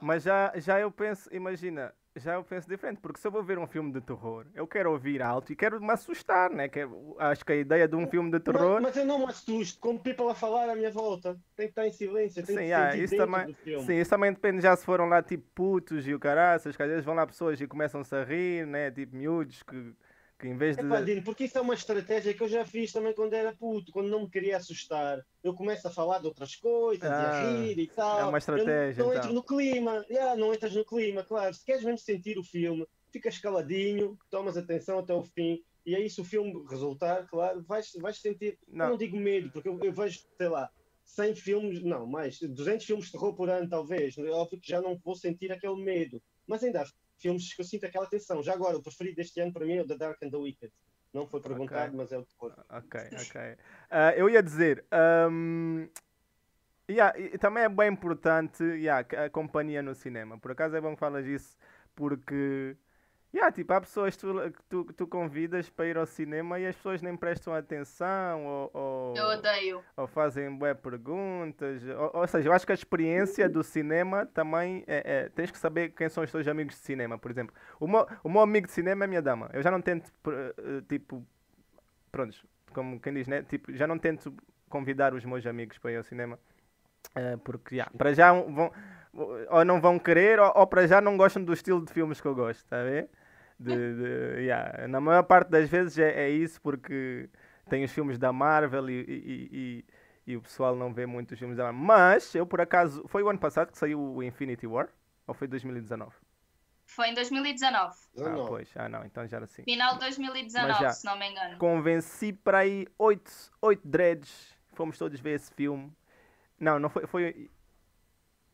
Mas já, já eu penso, imagina, já eu penso diferente, porque se eu vou ver um filme de terror, eu quero ouvir alto e quero me assustar, né? Que, acho que a ideia de um filme de terror. Mas, mas eu não me assusto, como people a falar à minha volta. Tem que estar em silêncio, tem Sim, que ah, isso também, sim, isso também depende já se foram lá tipo putos e o caraças, que às vezes vão lá pessoas e começam-se a rir, né? Tipo miúdos que, que em vez de. Epá, Dino, porque isso é uma estratégia que eu já fiz também quando era puto, quando não me queria assustar. Eu começo a falar de outras coisas, Ah, a rir e tal. é uma Eu estratégia, Não, não então. entro no clima, yeah, não entras no clima, claro. Se queres mesmo sentir o filme, ficas caladinho, tomas atenção até o fim. E aí, se o filme resultar, claro, vais, vais sentir. Não. Eu não digo medo, porque eu, eu vejo, sei lá, 100 filmes, não, mais, 200 filmes de terror por ano, talvez. É óbvio que já não vou sentir aquele medo. Mas ainda filmes que eu sinto aquela tensão. Já agora, o preferido deste ano para mim é o The Dark and the Wicked. Não foi perguntado, Ok. mas é o terror. Ok, ok. Ah, eu ia dizer. ahm, yeah, e também é bem importante yeah, a companhia no cinema. Por acaso é bom que falas isso, porque. Yeah, tipo, há pessoas que tu, que tu, tu convidas para ir ao cinema e as pessoas nem prestam atenção ou, ou, Eu odeio. ou fazem bué perguntas. Ou, ou seja, eu acho que a experiência do cinema também é, é- Tens que saber quem são os teus amigos de cinema, por exemplo. O meu, o meu amigo de cinema é a minha dama. Eu já não tento, eh, tipo. Prontos, como quem diz, né? Tipo, já não tento convidar os meus amigos para ir ao cinema. eh, porque, yeah, para já vão. Ou não vão querer, ou, ou para já não gostam do estilo de filmes que eu gosto, está a ver? De, de- yeah. Na maior parte das vezes é, é isso, porque tem os filmes da Marvel e, e- e- e o pessoal não vê muito os filmes da Marvel. Mas eu, por acaso, foi o ano passado que saiu o Infinity War? Ou foi 2019? Foi em 2019. Ah, 19. pois, ah não, então já era assim. Final de 2019, já- se não me engano. Convenci para aí oito, oito dreads, fomos todos ver esse filme. Não, não foi. foi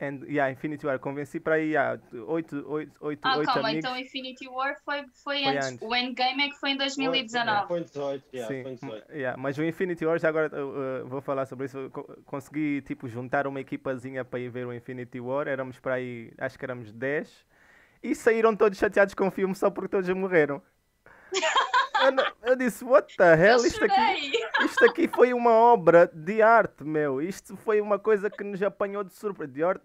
and, yeah, Infinity War, convenci para aí yeah, oito, oito, oito, Ah, oito calma, amigos. então Infinity War foi, foi, Foi antes. antes. O Endgame é que foi em 2019. Foi em 18, yeah, Sim, foi em 18. yeah, mas o Infinity War, já agora uh, vou falar sobre isso. consegui tipo, juntar uma equipazinha para ir ver o Infinity War. Éramos para aí, acho que éramos 10. E saíram todos chateados com o filme só porque todos morreram. eu, não- eu disse, what the hell? Isto aqui, isto aqui foi uma obra de arte, meu. Isto foi uma coisa que nos apanhou de surpresa. De arte,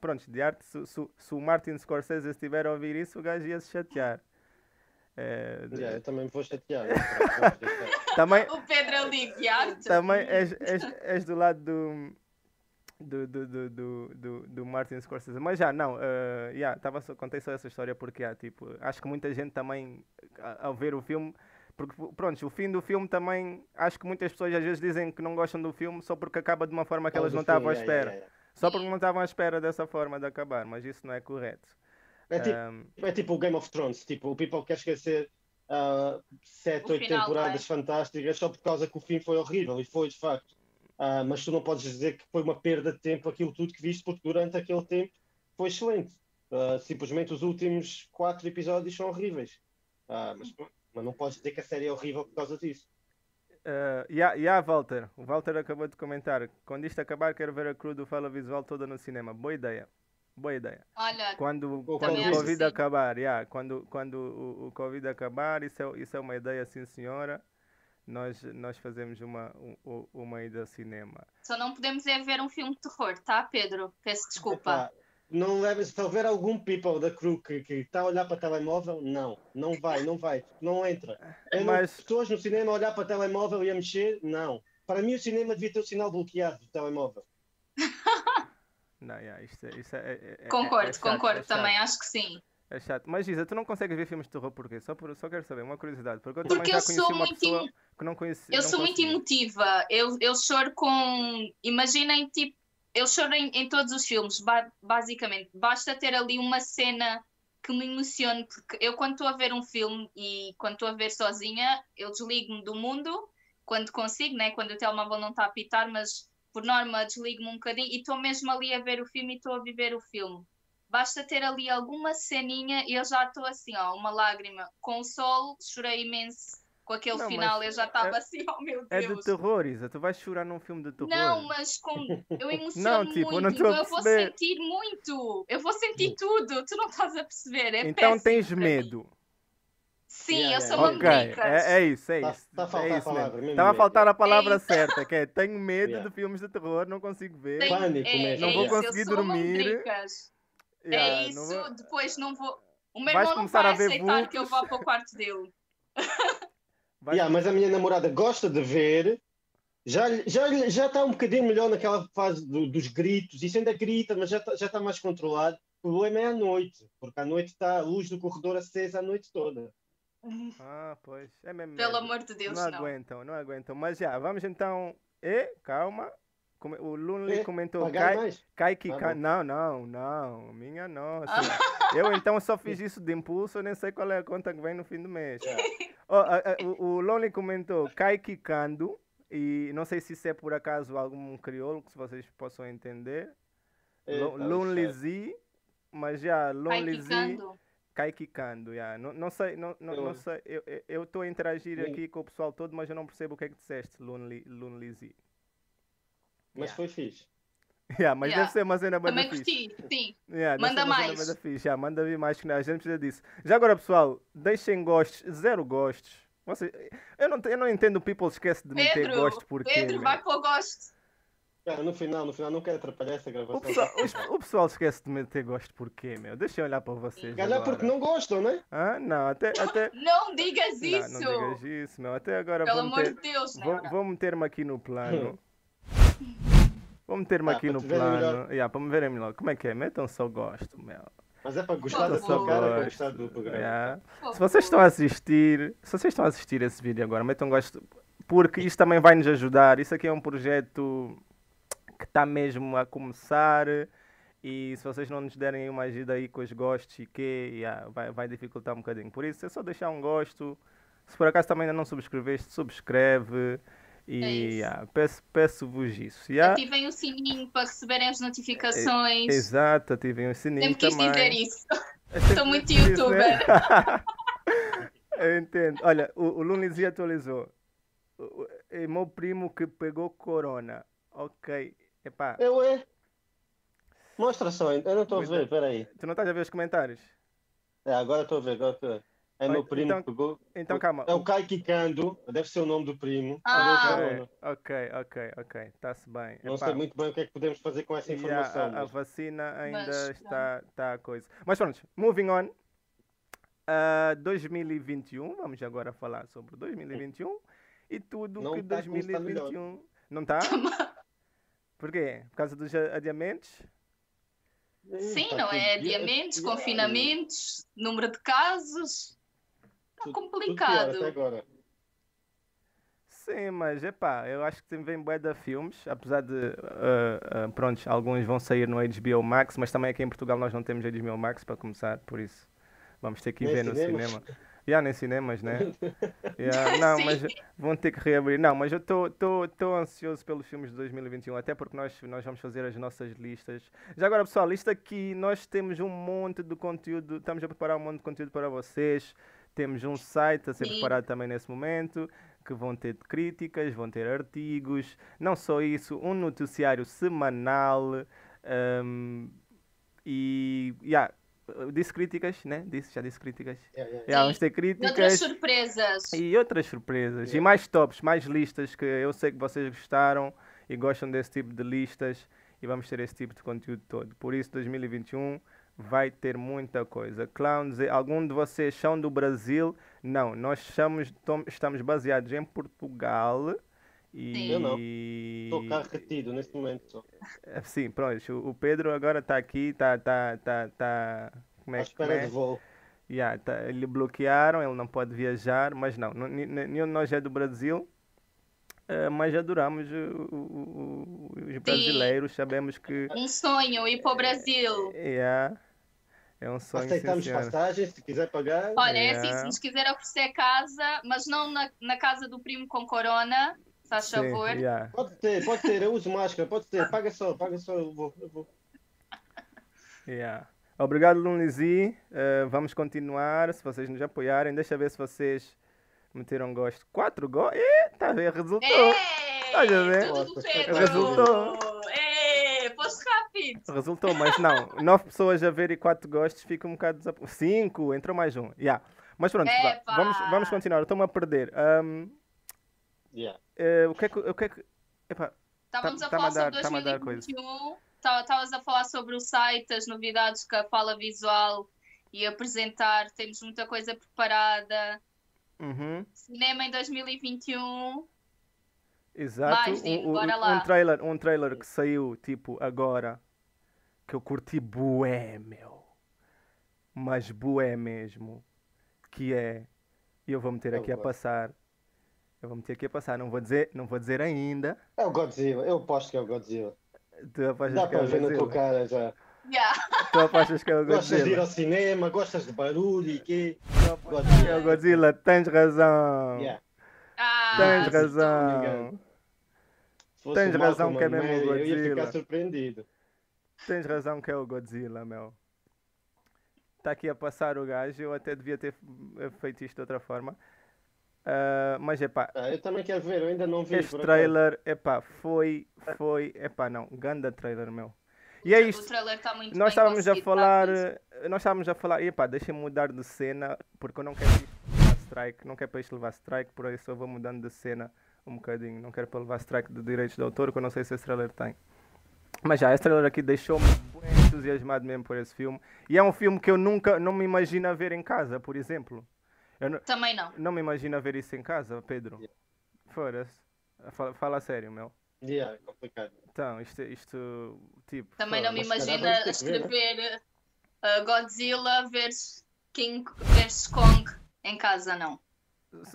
pronto, de arte. Se, se- se o Martin Scorsese estiver a ouvir isso, o gajo ia se chatear. É, de- Yeah, eu também me vou chatear. também, O Pedro ali de arte. também és, és, és do lado do, do, do, do, do, do, do Martin Scorsese. Mas já, não, uh, yeah, tava só, contei só essa história porque yeah, tipo, acho que muita gente também, a- ao ver o filme, porque pronto, o fim do filme também, acho que muitas pessoas às vezes dizem que não gostam do filme só porque acaba de uma forma que elas não estavam à Yeah, yeah, espera. yeah, Só porque não estavam à espera dessa forma de acabar, mas isso não é correto. É tipo, Um, É tipo o Game of Thrones, tipo, o people quer esquecer ah, sete, O oito final, temporadas fantásticas só por causa que o fim foi horrível, e foi de facto. Ah, mas tu não podes dizer que foi uma perda de tempo aquilo tudo que viste, porque durante aquele tempo foi excelente. Ah, simplesmente os últimos quatro episódios são horríveis. Ah, mas, mas não podes dizer que a série é horrível por causa disso. Uh, yeah, yeah, Walter. O Walter acabou de comentar. Quando isto acabar, quero ver a crew do Fala Visual toda no cinema. Boa ideia. Boa ideia. Olha, Quando, quando o Covid acabar, yeah, quando, quando o, o Covid acabar, isso é, isso é uma ideia, sim senhora. Nós, nós fazemos uma, um- um- uma ida ao cinema. só não podemos é ver um filme de terror, tá, Pedro? Peço desculpa. Epá, não leva, se houver algum people da crew que está a olhar para o telemóvel, não, não vai, não vai, não entra. Eu não- Mas- pessoas no cinema a olhar para o telemóvel e a mexer, não. Para mim o cinema devia ter o sinal bloqueado do telemóvel. Não, yeah, isto é, isto é, é- é- Concordo, é chato, concordo é também, acho que sim. É chato. Mas Isa, tu não consegues ver filmes de terror porquê? Só, por, só quero saber, uma curiosidade. Porque eu Porque eu sou muito que não conheci. Eu não sou muito emotiva. Eu, eu choro com. Imaginem, tipo, eu choro em, em todos os filmes, ba- basicamente. Basta ter ali uma cena que me emocione, porque eu, quando estou a ver um filme e quando estou a ver sozinha, eu desligo-me do mundo quando consigo, né? quando o telemóvel não está a apitar, mas por norma desligo-me um bocadinho e estou mesmo ali a ver o filme e estou a viver o filme. Basta ter ali alguma ceninha e eu já estou assim, ó, uma lágrima. Com o sol, chorei imenso com aquele Não, final, eu já estava é- assim, oh meu É de Deus. terror, Isa. Tu vais chorar num filme de terror. Não, mas com... eu emociono Não, tipo, eu muito, não estou a então eu vou sentir muito. Eu vou sentir tudo, tu não estás a perceber. É então tens para mim. medo. Sim, Yeah, eu sou yeah, Ok, mamricas. é, é isso, é Tá- isso. tá a faltar é a isso palavra, Estava a medo. faltar a palavra É certa, que é tenho medo Yeah. de filmes de terror, não consigo ver. Pânico é, mesmo. Não é vou isso, eu conseguir sou dormir. mamricas. Yeah, é não isso, vou- depois não vou. O meu Vais irmão não vai a aceitar que eu vá para o quarto dele. Yeah, mas a minha namorada gosta de ver. Já, já, já está um bocadinho melhor naquela fase do- dos gritos. Isso ainda grita, mas já está já tá mais controlado. O problema é à noite, porque à noite está a luz do corredor acesa a noite toda. Ah, pois. É mesmo. Pelo amor de Deus, não não. aguentam, não aguentam. Mas já, vamos então. E, calma. O Lunley É, comentou Pagar Kai, que Tá. Não, não, não. Minha nossa. Eu então só fiz isso de impulso, eu nem sei qual é a conta que vem no fim do mês. Oh, a- a- o, o Lonely comentou Kai Kikando. E não sei se isso é por acaso algum crioulo que vocês possam entender. Eita, Lo- Lonely. Z. Mas já, Lonely Z. Kai Kikando, yeah. não, não sei, não, não, não Eu- sei. Eu estou a interagir Sim. aqui com o pessoal todo, mas eu não percebo o que é que disseste, Lonely, Lonely Z. Mas foi fixe. Yeah, mas Yeah. deve ser uma cena bem Também fixe. gostei, sim. Yeah, Manda mais. fixe, yeah, manda vir mais que nós, a gente precisa disso. Já agora, pessoal, deixem gostos, zero gostos. Vocês, eu, não, eu não entendo o people esquece de meter Pedro, gosto porque. Pedro, vai para o gosto. Cara, no final, no final, não quero atrapalhar essa O gravação. pessoal, os- o pessoal esquece de meter gosto porquê, meu? Deixa eu olhar para vocês. Calhar agora. porque não gostam, né? Ah, não, até. até... Não digas Não, isso. não digas isso, meu. Até agora Pelo vou amor meter, de Deus, não. vou, vou meter-me aqui no plano. Vou meter-me Ah, aqui no melhor. plano. Yeah, para me verem melhor. Como é que é? Metam só gosto, meu. Mas é para gostar da sua cara, para gostar do programa. Yeah. Se vocês estão a assistir, se vocês estão a assistir esse vídeo agora, metam gosto, porque isto também vai nos ajudar. Isso aqui é um projeto que está mesmo a começar e se vocês não nos derem uma ajuda aí com os gostos e que, yeah, vai, vai dificultar um bocadinho. Por isso é só deixar um gosto. Se por acaso também ainda não subscreveste, subscreve e isso. yeah, peço- peço-vos isso. Yeah? Ativem o sininho para receberem as notificações. Exato, ativem o sininho Sempre quis também. dizer isso. É Sou muito isso, né? youtuber. Eu entendo. Olha, o, o atualizou. O- o- É meu primo que pegou corona. Ok. Epá, Eu é. Mostra só, eu não estou a ver, peraí. tu não estás a ver os comentários? É, agora estou a ver, agora estou a ver. É meu primo então- que pegou. Então calma. É o Kai Kikando, deve ser o nome do primo. Ah. Ok, ok, ok. Está-se bem. Não Epá, sei muito bem o que é que podemos fazer com essa a- informação. a, a mas- vacina ainda Mas, está, está a coisa. Mas pronto, moving on. Ah, 2021, vamos agora falar sobre 2021 e tudo Não que tá como está 2021 não está? Por quê? Por causa dos adiamentos? Sim, Tá não é? Adiamentos, pior. confinamentos, número de casos. Tudo- tudo pior complicado. até agora. Sim, mas epá, eu acho que tem vem bué de filmes, apesar de, ah, ah, pronto, alguns vão sair no HBO Max, mas também aqui em Portugal nós não temos HBO Max para começar, por isso vamos ter que ir Nem ver no cinemas? cinema. Já nem cinemas, né? Yeah, não, Sim. mas vão ter que reabrir. Não, mas eu estou ansioso pelos filmes de 2021, até porque nós, nós vamos fazer as nossas listas. Já agora, pessoal, isto aqui, nós temos um monte de conteúdo, estamos a preparar um monte de conteúdo para vocês. Temos um site a ser Sim. preparado também nesse momento, que vão ter críticas, vão ter artigos, não só isso, um noticiário semanal. ahm, e, yeah, disse críticas, né? Disse, já disse críticas. Yeah, yeah. Yeah, vamos ter E outras críticas. surpresas. E outras surpresas. E mais tops, mais listas que eu sei que vocês gostaram e gostam desse tipo de listas. E vamos ter esse tipo de conteúdo todo. Por isso, 2021 vai ter muita coisa. Clowns, eh, algum de vocês são do Brasil? Não, nós somos, estamos baseados em Portugal. E... Sim. Eu não. Estou cá retido neste momento. Só. Eh, Sim, pronto. O Pedro agora está aqui, está. Tá, tá, tá, como À é que como espera é? de voo. Yeah, tá, ele bloquearam, ele não pode viajar, mas não, nenhum de nós é do Brasil, eh, mas adoramos o- o- o- os brasileiros, sabemos que Um sonho ir para o Brasil. yeah, é um sonho. Aceitamos passagens, se quiser pagar. Olha, é assim, Yeah. se nos quiser oferecer casa, mas não na, na casa do primo com corona, faz Sim, favor. yeah. Pode ser, pode ser, eu uso máscara, pode ser, paga só, paga só, eu vou. Eu vou. Yeah. Obrigado, Lunlizi. Uh, vamos continuar. Se vocês nos apoiarem, deixa ver se vocês Meteram gosto. Quatro gostos. Ih, tá a ver, resultou. Estás a ver? Tudo do Pedro! Resultou. Resultou, mas não. Nove pessoas a ver e quatro gostos fica um bocado desap... Cinco, entrou mais um. Yeah. Mas pronto, vá, vamos, vamos continuar. Estou-me a perder. Ahm, Yeah. eh, o que é que. O que, é que epá, Estávamos Tá- a falar dar- sobre tá-me a dar coisa. 2021. Tá- Estavas a falar sobre o site, as novidades que a Fala Visual e apresentar. Temos muita coisa preparada. uhum, Cinema em 2021. exato. Mais, um, um- um trailer, um trailer que saiu tipo agora que eu curti bué, meu. Mas bué mesmo. Que é. E eu vou meter Eu aqui a passar. Eu vou meter aqui a passar. Não vou dizer, não vou dizer ainda. É o Godzilla, eu aposto que é o Godzilla. Tu apostas Dá que é para o ver na tua Godzilla? cara já. Yeah. Tu apostas que é o Gostas de ir Godzilla? ao cinema, gostas de barulho e quê? Tu apostas que é o Godzilla? Tens razão. Yeah. Ah, Tens razão. Tens razão que é mesmo o Mary, Eu ia Godzilla. ficar surpreendido. Tens razão que é o Godzilla, meu. Está aqui a passar o gajo. Eu até devia ter feito isto de outra forma. Ah, mas epá, Ah, eu também quero ver, eu ainda não vi. este por acaso. trailer, epá, foi, foi, epá, não, ganda trailer, meu. E é O isto. trailer está muito Nós estávamos a falar, tá nós estávamos a falar, epá, deixa-me mudar de cena, porque eu não quero isto levar strike, não quero para isto levar strike, por isso eu vou mudando de cena um bocadinho, não quero para levar strike de direitos de autor, que eu não sei se esse trailer tem. Mas já, esse trailer aqui deixou-me entusiasmado mesmo por esse filme, e é um filme que eu nunca, não me imagino a ver em casa, por exemplo. Não, Também não. não me imagino a ver isso em casa, Pedro. Foda-se. Fala, fala a sério, meu. Yeah, é complicado. Então, isto, isto tipo... Também não me que ver, escrever uh, Godzilla versus King versus Kong em casa, não.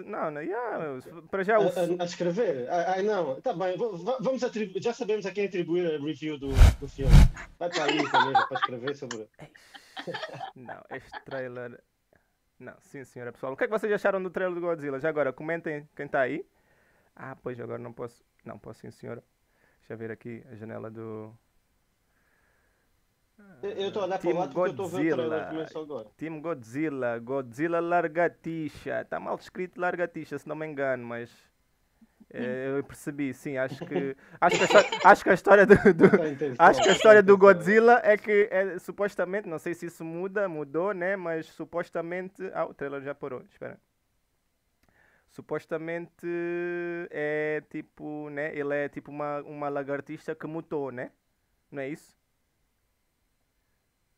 Não, não, yeah, para já o... a- a escrever? Ah, Ai não, tá bem, vamos atribuir, já sabemos a quem atribuir a review do, do filme. Vai para aí mesmo para escrever sobre. Não, este trailer. Não, sim senhora pessoal. O que é que vocês acharam do trailer do Godzilla? Já agora, comentem quem está aí. Ah, pois agora não posso. Não posso sim senhora. Deixa eu ver aqui a janela do. Eu- Eu estou a olhar para Team o lado porque eu o trailer Godzilla. começou agora. Team Godzilla. Godzilla Largatixa. Está mal escrito Largatixa, se não me engano, mas. eh, eu percebi, sim. Acho que. Acho que a, acho que a história do- do, intenção, Acho que a história do. Godzilla é que é, supostamente, não sei se isso muda, mudou, né? Mas supostamente. Ah, o trailer já parou, espera. Supostamente é tipo, né? Ele é tipo uma, uma lagartixa que mutou, né? Não é isso?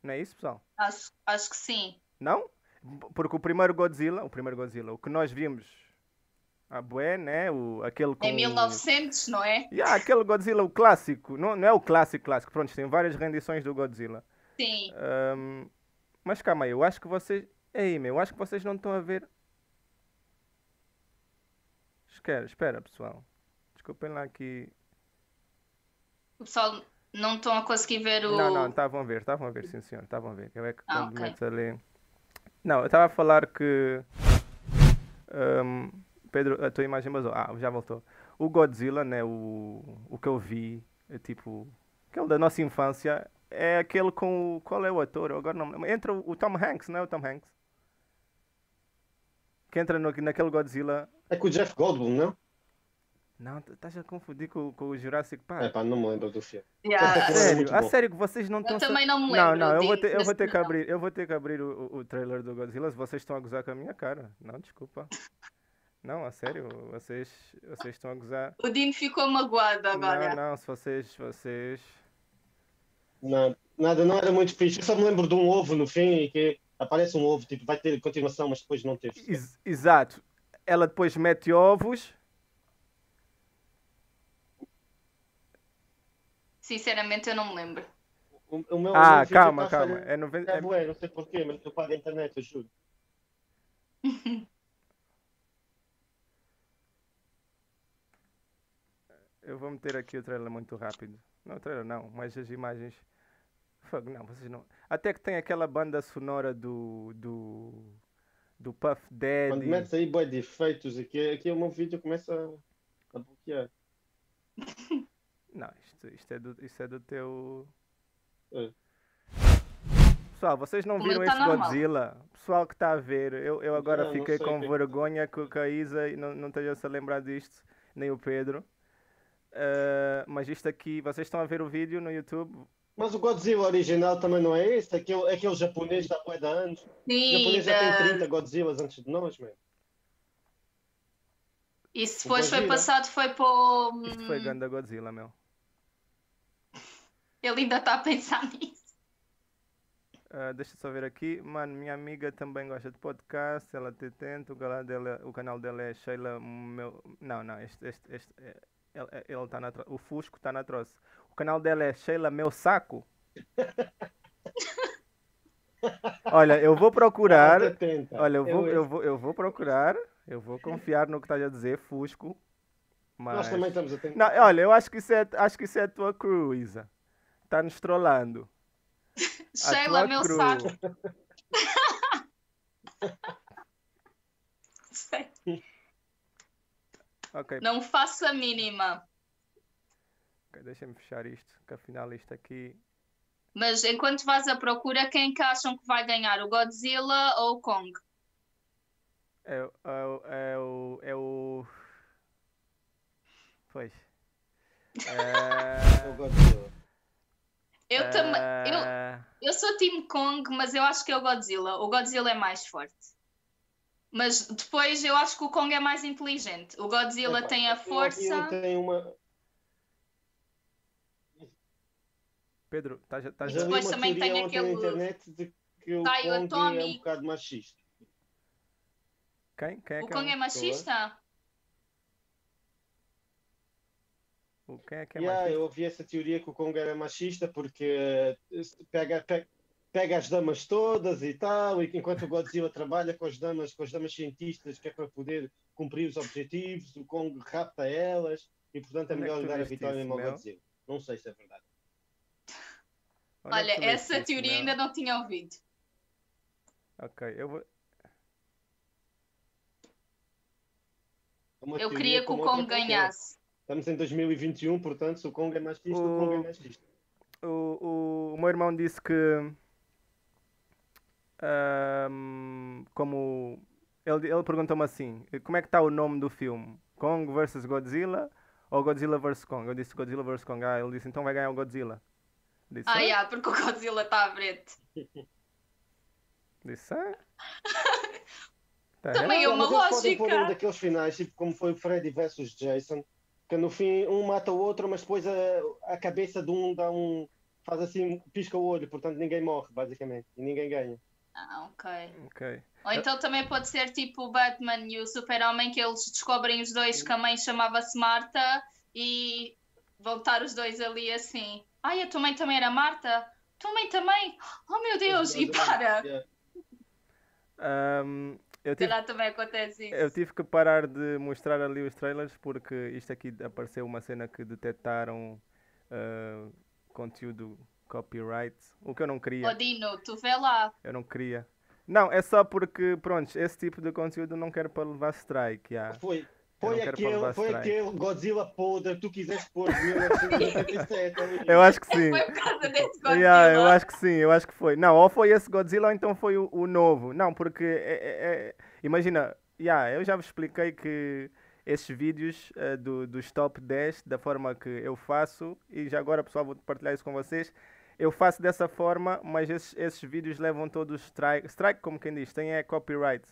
Não é isso, pessoal? Acho, acho que sim. Não? Porque o primeiro Godzilla, o primeiro Godzilla, o que nós vimos, a bué, né? O, aquele com... Em 1900, não é? Yeah, aquele Godzilla, o clássico, não, não é o clássico clássico, pronto, tem várias rendições do Godzilla. Sim. Ahm, mas calma aí, eu acho que vocês. Ei, meu, eu acho que vocês não estão a ver. Espera, espera, pessoal. Desculpem lá aqui. O pessoal não estão a conseguir ver o. Não, não, estavam a ver, estavam a ver, sim senhor, estavam a ver. Eu é que Ah, quando ok. metes ali. Não, eu estava a falar que. ahm, Pedro, a tua imagem vazou. Ah, já voltou. O Godzilla, né? O, o que eu vi, é tipo. Aquele da nossa infância, é aquele com. o- Qual é o ator? Eu agora não. Entra o, o Tom Hanks, não é o Tom Hanks? Que entra no, naquele Godzilla. É com o Jeff Goldblum, não? Não, estás a confundir com, com o Jurassic Park. É pá, não me lembro do filme. Yeah. A É sério, a sério que vocês não estão Eu também não me Não, lembro. não, eu vou ter, eu vou ter que não. abrir, eu vou ter que abrir o, o- trailer do Godzilla se vocês estão a gozar com a minha cara. Não, desculpa. Não, a sério, vocês, vocês estão a gozar. O Dino ficou magoado agora. Não, não, se vocês, vocês. Nada, nada, não era muito fixe. Eu só me lembro de um ovo no fim e que aparece um ovo, tipo, vai ter continuação, mas depois não teve. Ex- exato. Ela depois mete ovos. Sinceramente, eu não me lembro. O, o meu, Ah, calma, tá calma. É 90, É é- bué, não sei porquê, mas eu pago a internet, eu juro. Eu vou meter aqui o trailer muito rápido. Não, o trailer não, mas as imagens. Fogo, não, vocês não. Até que tem aquela banda sonora do. do. do Puff Quando Daddy. metes aí bué de efeitos aqui, aqui o meu vídeo começa a, a bloquear. Não, isto, isto, é do, isto é do teu. É. Pessoal, vocês não O viram tá esse normal. Godzilla? Pessoal que está a ver, eu, eu agora Não, não fiquei com o que é que- vergonha que, que a Isa não, não esteja-se a lembrar disto, nem o Pedro. Ah, mas isto aqui, vocês estão a ver o vídeo no YouTube? Mas o Godzilla original também não é esse? Aquele, aquele japonês da bué de anos. O Sim, japonês já tem 30 Godzillas antes de nós, mano. e se O depois foi Godzilla. passado foi para o... Isto foi hum, Ganda Godzilla, meu. Ele ainda está a pensar nisso. Ah, deixa eu só ver aqui. Mano, minha amiga também gosta de podcast, ela te tenta. O canal dela, o canal dela é Sheila. Meu... Não, não, este, este, este, é- ele, ele tá na tro- O Fusco está na troça. O canal dela é Sheila Meu Saco. Olha, eu vou procurar. Olha, eu vou, Eu- vou, eu vou procurar. Eu vou confiar no que estás a dizer, Fusco. Nós Mas... também estamos a tentar. Não, olha, eu acho que isso é, acho que isso é a tua crew, Isa. Está-nos trollando. A Sheila, meu crew. saco. Sei. Ok, Não faço a mínima. ok, deixa-me fechar isto, que afinal isto aqui. Mas enquanto vais à procura, quem que acham que vai ganhar? O Godzilla ou o Kong? É, o- é, o- é o. É o. Pois. É o É, Godzilla. Eu também. Eu, é, eu sou Team Kong, mas eu acho que é o Godzilla. O Godzilla é mais forte. Mas depois eu acho que o Kong é mais inteligente. O Godzilla Epá, tem a força. tenho uma. Pedro, estás a- estás E Já depois uma também tem aquele na internet de que o Kong é um atómico. bocado machista. Quem? Quem é O que Kong é? é machista? O- Quem é que é Yeah, eu ouvi essa teoria que o Kong era machista porque eh, pega, pega, pega as damas todas e tal, e que enquanto o Godzilla trabalha com as damas, com as damas cientistas, que é para poder cumprir os objetivos, o Kong rapta elas e portanto é Onde é melhor tu dar a vitória isso, mesmo ao Mel? Godzilla. Não sei se é verdade. Onde é Olha, essa isso, teoria Mel? ainda não tinha ouvido. Ok, eu vou. É uma Eu queria que o qualquer. ganhasse. Estamos em 2021, portanto, se o Kong é machista, o, O- Kong é machista. O, o, o meu irmão disse que. ahm, como. Ele, ele perguntou-me assim: como é que está o nome do filme? Kong vs Godzilla ou Godzilla vs Kong? Eu disse Godzilla vs Kong. Ah, ele disse então vai ganhar o Godzilla. Disse, Ah, ah? yeah, porque o Godzilla está à frente. Disse, ah? Tá Também é uma eles podem pôr lógica. um daqueles finais, tipo como foi o Freddy versus Jason, que no fim um mata o outro, mas depois a, a cabeça de um dá um. faz assim, pisca o olho, portanto ninguém morre, basicamente, e ninguém ganha. Ah, ok. Ok. Ou então também pode ser tipo o Batman e o Super-Homem, que eles descobrem os dois que a mãe chamava-se Marta e vão estar os dois ali assim. Ai, a tua mãe também era Marta? Tua mãe também? Oh meu Deus! E para! Yeah. Ahm, eu, tive, calhar também acontece isso. eu tive que parar de mostrar ali os trailers porque isto aqui apareceu uma cena que detectaram ah, conteúdo copyright, o que eu não queria. Ô Dino, tu vê lá. Eu não queria. Não, é só porque, pronto, esse tipo de conteúdo não quero para levar strike. já. Foi, foi, aquele, foi aquele Godzilla podre que tu quiseste pôr de 1997. ali. Eu acho que sim. Foi por causa desse Godzilla. Yeah, eu acho que sim, eu acho que foi. Não, ou foi esse Godzilla ou então foi o, o novo. Não, porque é, é- é- imagina, yeah, eu já vos expliquei que esses vídeos eh, do, dos top 10, da forma que eu faço, e já agora pessoal vou partilhar isso com vocês. Eu faço dessa forma, mas esses, esses vídeos levam todos strike, strike como quem diz, tem é copyright.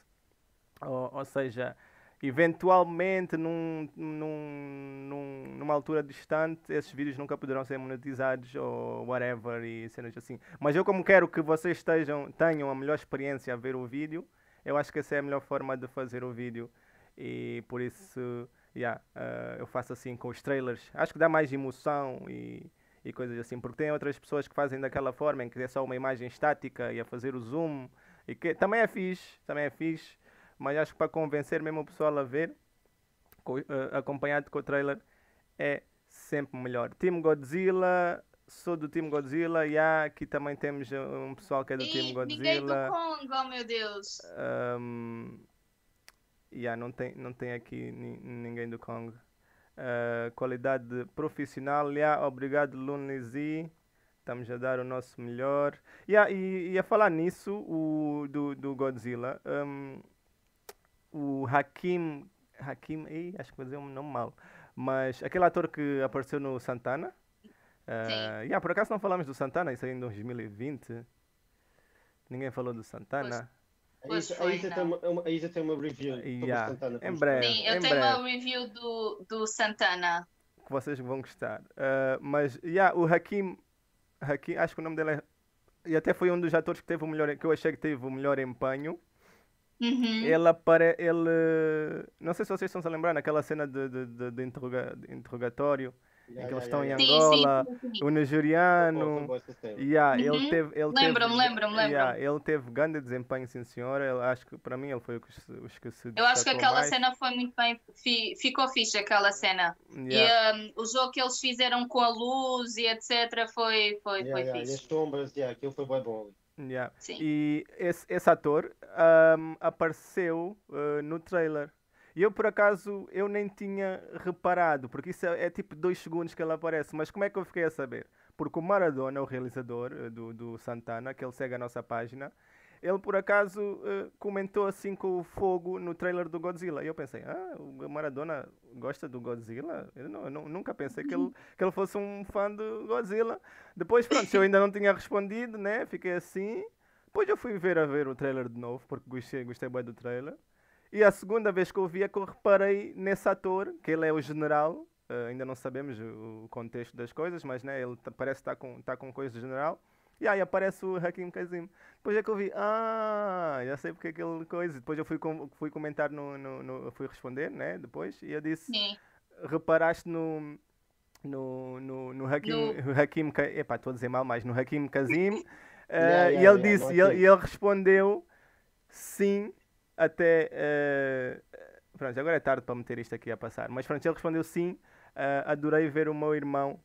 Ou, ou seja, eventualmente num, num, num- numa altura distante esses vídeos nunca poderão ser monetizados ou whatever e cenas assim. Mas eu como quero que vocês estejam, tenham a melhor experiência a ver o vídeo, eu acho que essa é a melhor forma de fazer o vídeo e por isso yeah, eh, eu faço assim com os trailers. Acho que dá mais emoção e, e coisas assim, porque tem outras pessoas que fazem daquela forma em que é só uma imagem estática e a fazer o zoom e que também é fixe, também é fixe mas acho que para convencer mesmo o pessoal a ver, co- eh, acompanhado com o trailer, é sempre melhor. Team Godzilla, sou do Team Godzilla, e há aqui também temos um pessoal que é do Team E ninguém do Godzilla. Kong, oh meu Deus. Um, yeah, não, tem, não tem aqui ni- ninguém do Kong. Uh, qualidade profissional, yeah, obrigado Z. Estamos a dar o nosso melhor. Yeah, e, e a falar nisso, o, do, do Godzilla, um, o Hakim. Hakim. Ih, acho que vou dizer um nome mal. Mas aquele ator que apareceu no Santana. Uh, yeah, por acaso não falamos do Santana, isso aí em 2020. Ninguém falou do Santana. A Isa, a, Isa tem uma, a Isa tem uma review yeah, Santana. Em breve. Sim, eu em tenho breve. uma review do, do Santana. Que vocês vão gostar. Uh, mas, yeah, o Hakim, Hakim, acho que o nome dele é. E até foi um dos atores que teve o melhor, que eu achei que teve o melhor empenho. Uhum. Ele apare... ele Não sei se vocês estão se a lembrar naquela cena de, de, de, de, interroga... de interrogatório Yeah, em que eles yeah, estão yeah, em Sim, Angola, sim, sim. o nigeriano. Yeah, ele Uhum. teve, ele Lembro-me, teve, lembro-me, lembro-me. yeah, ele teve grande desempenho, sim senhora. Ele, acho que para mim ele foi o que se, os que se Eu acho que aquela mais. cena foi muito bem. fi- ficou fixe aquela cena. Yeah. E um, o jogo que eles fizeram com a luz e etc. foi, foi, Yeah, foi yeah, e as fixe. sombras, yeah, aquilo foi bem bom. Yeah. Sim. E esse, esse ator ahm, apareceu ah, no trailer. E eu, por acaso, eu nem tinha reparado, porque isso é, é tipo dois segundos que ele aparece. Mas como é que eu fiquei a saber? Porque o Maradona, o realizador eh, do, do Santana, que ele segue a nossa página, ele por acaso eh, comentou assim com o fogo no trailer do Godzilla. E eu pensei, ah, o Maradona gosta do Godzilla? Eu, não- eu nunca pensei que ele, que ele fosse um fã do Godzilla. Depois, pronto, eu ainda não tinha respondido, né? Fiquei assim. Depois eu fui ver a ver o trailer de novo, porque gostei, gostei bem do trailer. E a segunda vez que eu vi é que eu reparei nesse ator, que ele é o general. eh, ainda não sabemos o, o contexto das coisas, mas né, ele tá- parece estar com, tá com coisa de general. E aí aparece o Hakim Kazim. Depois é que eu vi, ah, já sei porque aquele coisa. Depois eu fui, com, fui comentar no, no, no- fui responder, né? Depois, e eu disse, Sim. reparaste no no, no, no Hakim, No- Hakim epá, estou a dizer mal, mas no Hakim Kazim eh, Yeah, e yeah, ele yeah, disse, e ele, e ele respondeu sim até eh, pronto, agora é tarde para meter isto aqui a passar, mas pronto, ele respondeu sim, eh, adorei ver o meu irmão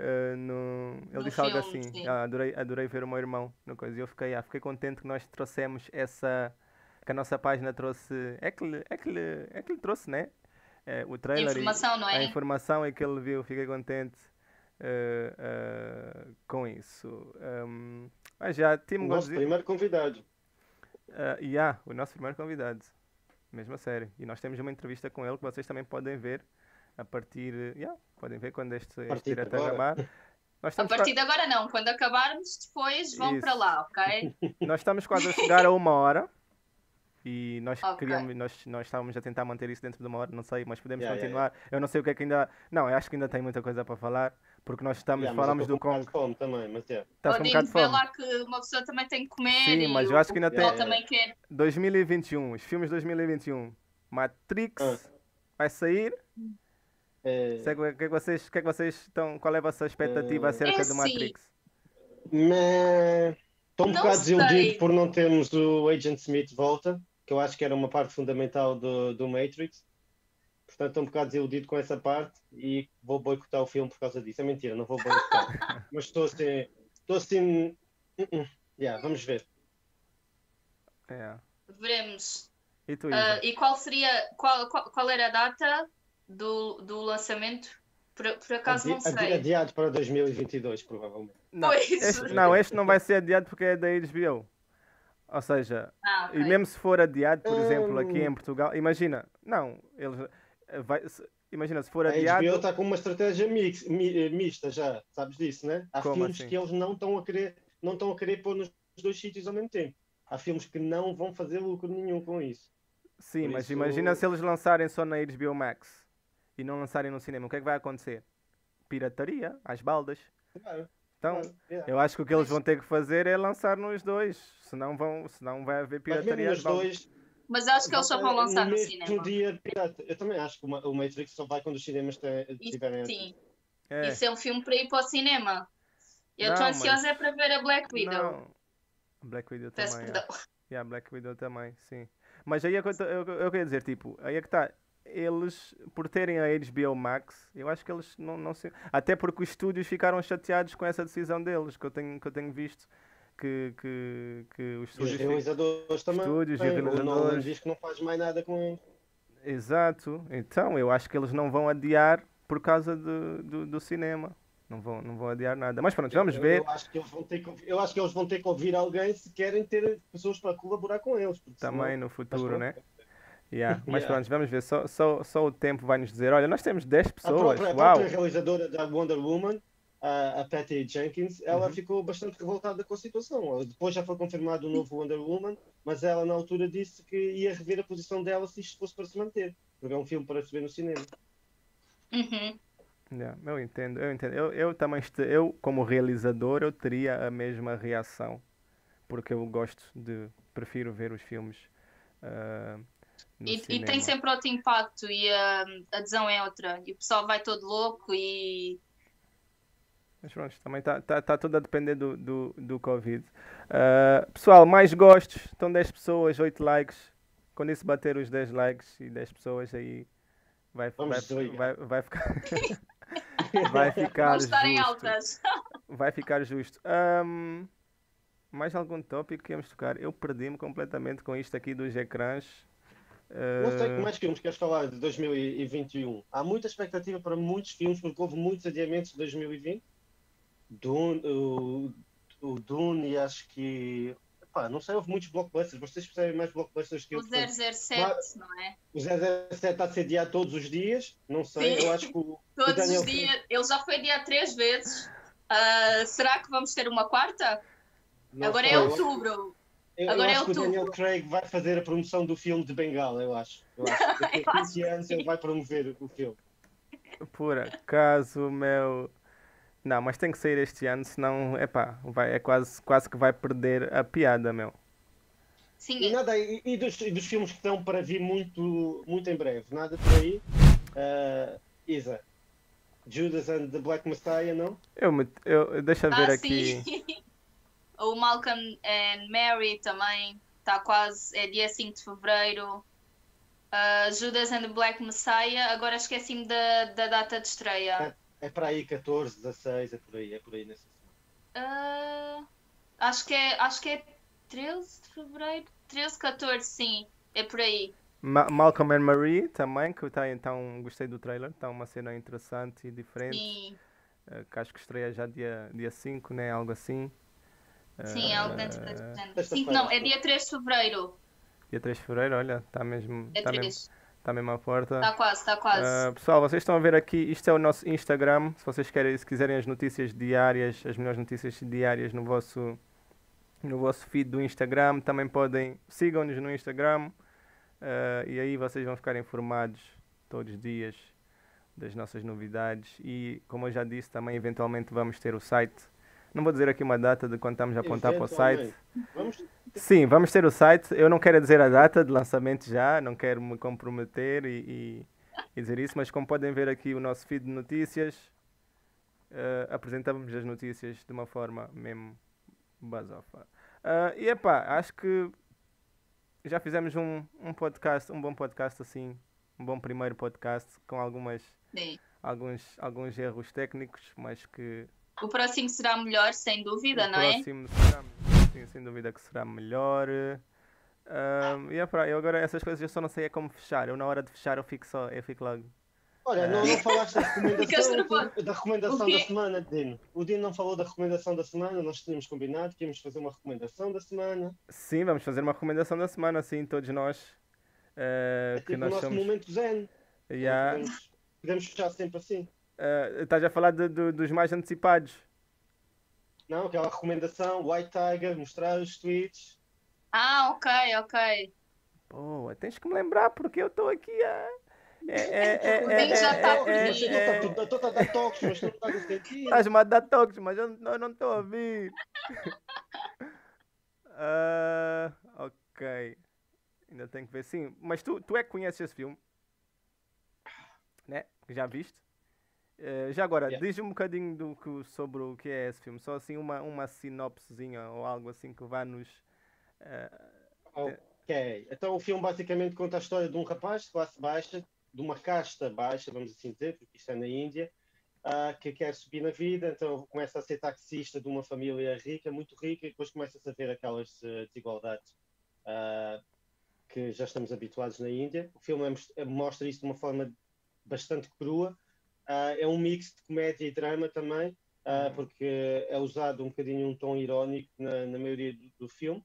eh, no, ele No disse algo filme, assim, sim. "Ah, adorei, adorei ver o meu irmão no coisa, e eu fiquei, ah, fiquei contente que nós trouxemos essa que a nossa página trouxe, é que lhe, é que lhe, é que lhe trouxe, né? Eh, o trailer e- Informação, não a é? informação é que ele viu, fiquei contente eh, eh, com isso. Um, mas já, O Tim nosso Godzilla. primeiro convidado. Uh, yeah, o nosso primeiro convidado. Mesmo a sério. E nós temos uma entrevista com ele que vocês também podem ver a partir. Yeah, podem ver quando este, este agora. acabar. Nós A partir de agora não, quando acabarmos, depois vão Isso. para lá, ok? nós estamos quase a chegar a uma hora. E nós Ok. queríamos, nós, nós estávamos a tentar manter isso dentro de uma hora, não sei, mas podemos Yeah, yeah, continuar. Eu não sei o que é que ainda. Não, eu acho que ainda tem muita coisa para falar, porque nós estamos, Yeah, falamos do com um fome também, mas é. Estás com um bocado de fome. lá que uma pessoa também tem que comer Sim, e mas eu acho que ainda tem- também quer. 2021, os filmes de 2021. Matrix Ah. vai sair. É, O que é que vocês, o que é que vocês estão, qual é a vossa expectativa Eh, acerca É do assim. Matrix? Estou um Não bocado sei. desiludido por não termos o Agent Smith de volta, que eu acho que era uma parte fundamental do, do Matrix. Portanto, estou um bocado desiludido com essa parte e vou boicotar o filme por causa disso. É mentira, não vou boicotar. Mas estou assim. Estou assim. uh, uh. Yeah, vamos ver. É. Veremos. E tu, Isa? e qual seria, qual, qual, qual era a data do, do lançamento? Por, por acaso não Adi- adi- sei. Adiado para 2022, provavelmente. Não, pois. este, não, este não vai ser adiado porque é da HBO. Ou seja, Ah, ok. e mesmo se for adiado, por exemplo, aqui Hum. em Portugal, imagina, não, eles eh, vai, se- imagina se for A adiado, HBO está com uma estratégia mix, mi- mista já, sabes disso, né? Há Como filmes assim? que eles não estão a querer, não estão a querer pôr nos dois sítios ao mesmo tempo. Há filmes que não vão fazer lucro nenhum com isso. sim, por mas isso- imagina se eles lançarem só na HBO Max e não lançarem no cinema, o que é que vai acontecer? Pirataria, às baldas. Claro, Então, claro, yeah. eu acho que o que eles vão ter que fazer é lançar nos dois, senão vão, senão vai haver Mas pirataria baldas. dois, Mas acho que eles só vão lançar no mesmo cinema. dia. Eu também acho que o Ma- o Matrix só vai quando os cinemas te- Isso, tiverem. sim, É. isso é um filme para ir para o cinema. Eu estou mas- ansiosa é para ver a Black Widow. Não. Black Widow Peço também. perdão. é. Yeah, Black Widow também, sim. Mas aí é que eu, tô- eu, eu queria dizer, tipo, aí é que está. Eles, por terem a HBO Max, eu acho que eles não, não se. Até porque os estúdios ficaram chateados com essa decisão deles, que eu tenho, que eu tenho visto que, que, que os E os estúdios. realizadores também. Estúdios e Bem, O Nolan realizadores. diz que não faz mais nada com. Exato. Então, eu acho que eles não vão adiar por causa do, do, do cinema. Não vão, não vão adiar nada. Mas pronto, vamos ver. Eu, eu, acho que eles vão ter que, eu acho que eles vão ter que ouvir alguém se querem ter pessoas para colaborar com eles. Também senão, no futuro, né? Yeah. Mas yeah. pronto, vamos ver. Só, só, só o tempo vai nos dizer: olha, nós temos 10 pessoas. A própria, a própria realizadora da Wonder Woman, a, a Patty Jenkins, ela uhum. ficou bastante revoltada com a situação. Depois já foi confirmado o novo Wonder Woman, mas ela na altura disse que ia rever a posição dela se isto fosse para se manter, porque é um filme para se ver no cinema. Uhum. Yeah, eu entendo, eu entendo. Eu, eu também, eu como realizador, eu teria a mesma reação, porque eu gosto de, prefiro ver os filmes. Uh, e, e, tem sempre outro impacto e a adesão é outra. E o pessoal vai todo louco e. Mas pronto, também está tá, tá tudo a depender do, do, do Covid. Uh, pessoal, mais gostos, estão 10 pessoas, 8 likes. Quando isso bater os 10 likes e 10 pessoas aí vai, vai, vai, vai ficar. Vai ficar justo. altas. Vai ficar justo. Um, mais algum tópico que íamos tocar? Eu perdi-me completamente com isto aqui dos ecrãs. Não sei que mais filmes queres falar de 2021. Há muita expectativa para muitos filmes, porque houve muitos adiamentos de 2020. Dune, o, o Dune e acho que pá, não sei, houve muitos blockbusters. Vocês percebem mais blockbusters que eu. O 007, Mas, não é? O 007 está a ser adiado todos os dias. Não sei, Sim. eu acho que o. Todos o Daniel... os dias. Ele já foi adiado três vezes. Uh, será que vamos ter uma quarta? Não Agora é sei, é outubro. Eu, Agora eu é acho que o Daniel Craig vai fazer a promoção do filme de Bengala, eu acho. Eu acho. Daqui a 15 anos ele vai promover o filme. Por acaso, meu. Não, mas tem que sair este ano, senão, epá, vai, é quase, quase que vai perder a piada, meu. Sim. E, nada, e, e, dos, e dos filmes que estão para vir muito, muito em breve, nada por aí? Uh, Isa, Judas and the Black Messiah, não? Eu, eu deixa ver ah, aqui. O Malcolm and Mary também está quase, é dia 5 de fevereiro. Uh, Judas and the Black Messiah, agora esqueci-me da, da data de estreia. É é para aí 14, 16, é por aí, é por aí nessa semana. Uh, acho, que é, acho que é 13 de fevereiro. 13, 14, sim. É por aí. Ma Malcolm and Marie também, que está então gostei do trailer, está uma cena interessante e diferente. Sim. Uh, que acho que estreia já dia, dia 5, né? Algo assim. Sim, uh, algo dentro do 5 não, é dia 3 de fevereiro. Dia 3 de fevereiro, olha, está mesmo. É tá 3. Mesmo, Está mesmo à porta. Está quase, está quase. Uh, pessoal, vocês estão a ver aqui, isto é o nosso Instagram. Se vocês querem, se quiserem as notícias diárias, as melhores notícias diárias no vosso, no vosso feed do Instagram, também podem, sigam-nos no Instagram. Uh, e aí vocês vão ficar informados todos os dias das nossas novidades. E como eu já disse, também eventualmente vamos ter o site. Não vou dizer aqui uma data de quando estamos a apontar para o site. Vamos Sim, vamos ter o site. Eu não quero dizer a data de lançamento já, não quero me comprometer e, e, e dizer isso, mas como podem ver aqui o nosso feed de notícias, uh, apresentamos as notícias de uma forma mesmo basofa. Uh, e epá, acho que já fizemos um, um podcast, um bom podcast assim, um bom primeiro podcast com algumas alguns, alguns erros técnicos, mas que o próximo será melhor, sem dúvida, o não é? O próximo será melhor sim, sem dúvida que será melhor. Um, e é para, eu agora essas coisas eu só não sei é como fechar. Eu na hora de fechar eu fico só, eu fico logo. Olha, não, não falaste da recomendação, da recomendação da semana, Dino. O Dino não falou da recomendação da semana, nós tínhamos combinado que íamos fazer uma recomendação da semana. Sim, vamos fazer uma recomendação da semana, sim, todos nós. Uh, é que tipo nós o nosso somos... momento zen. Yeah. Podemos, podemos fechar sempre assim. Uh, estás a falar de, de, dos mais antecipados? Não, aquela recomendação, White Tiger, mostrar os tweets. Ah, ok, ok. Boa, tens que me lembrar porque eu estou aqui a. É, é, o já está Estou a dar toques, mas não estás a sentir. Estás-me a dar toques, mas eu não estou a ouvir. uh, ok. Ainda tenho que ver. Sim, mas tu, tu é que conheces esse filme? Né? Já viste? Uh, já agora, yeah. diz um bocadinho do que, sobre o que é esse filme, só assim uma, uma sinopsezinha ou algo assim que vá nos. Uh, ok, então o filme basicamente conta a história de um rapaz de classe baixa, de uma casta baixa, vamos assim dizer, porque isto é na Índia, uh, que quer subir na vida, então começa a ser taxista de uma família rica, muito rica, e depois começa a ver aquelas desigualdades que já estamos habituados na Índia. O filme é, mostra isso de uma forma bastante crua Uh, é um mix de comédia e drama também, uh, porque é usado um bocadinho um tom irónico na, na maioria do, do filme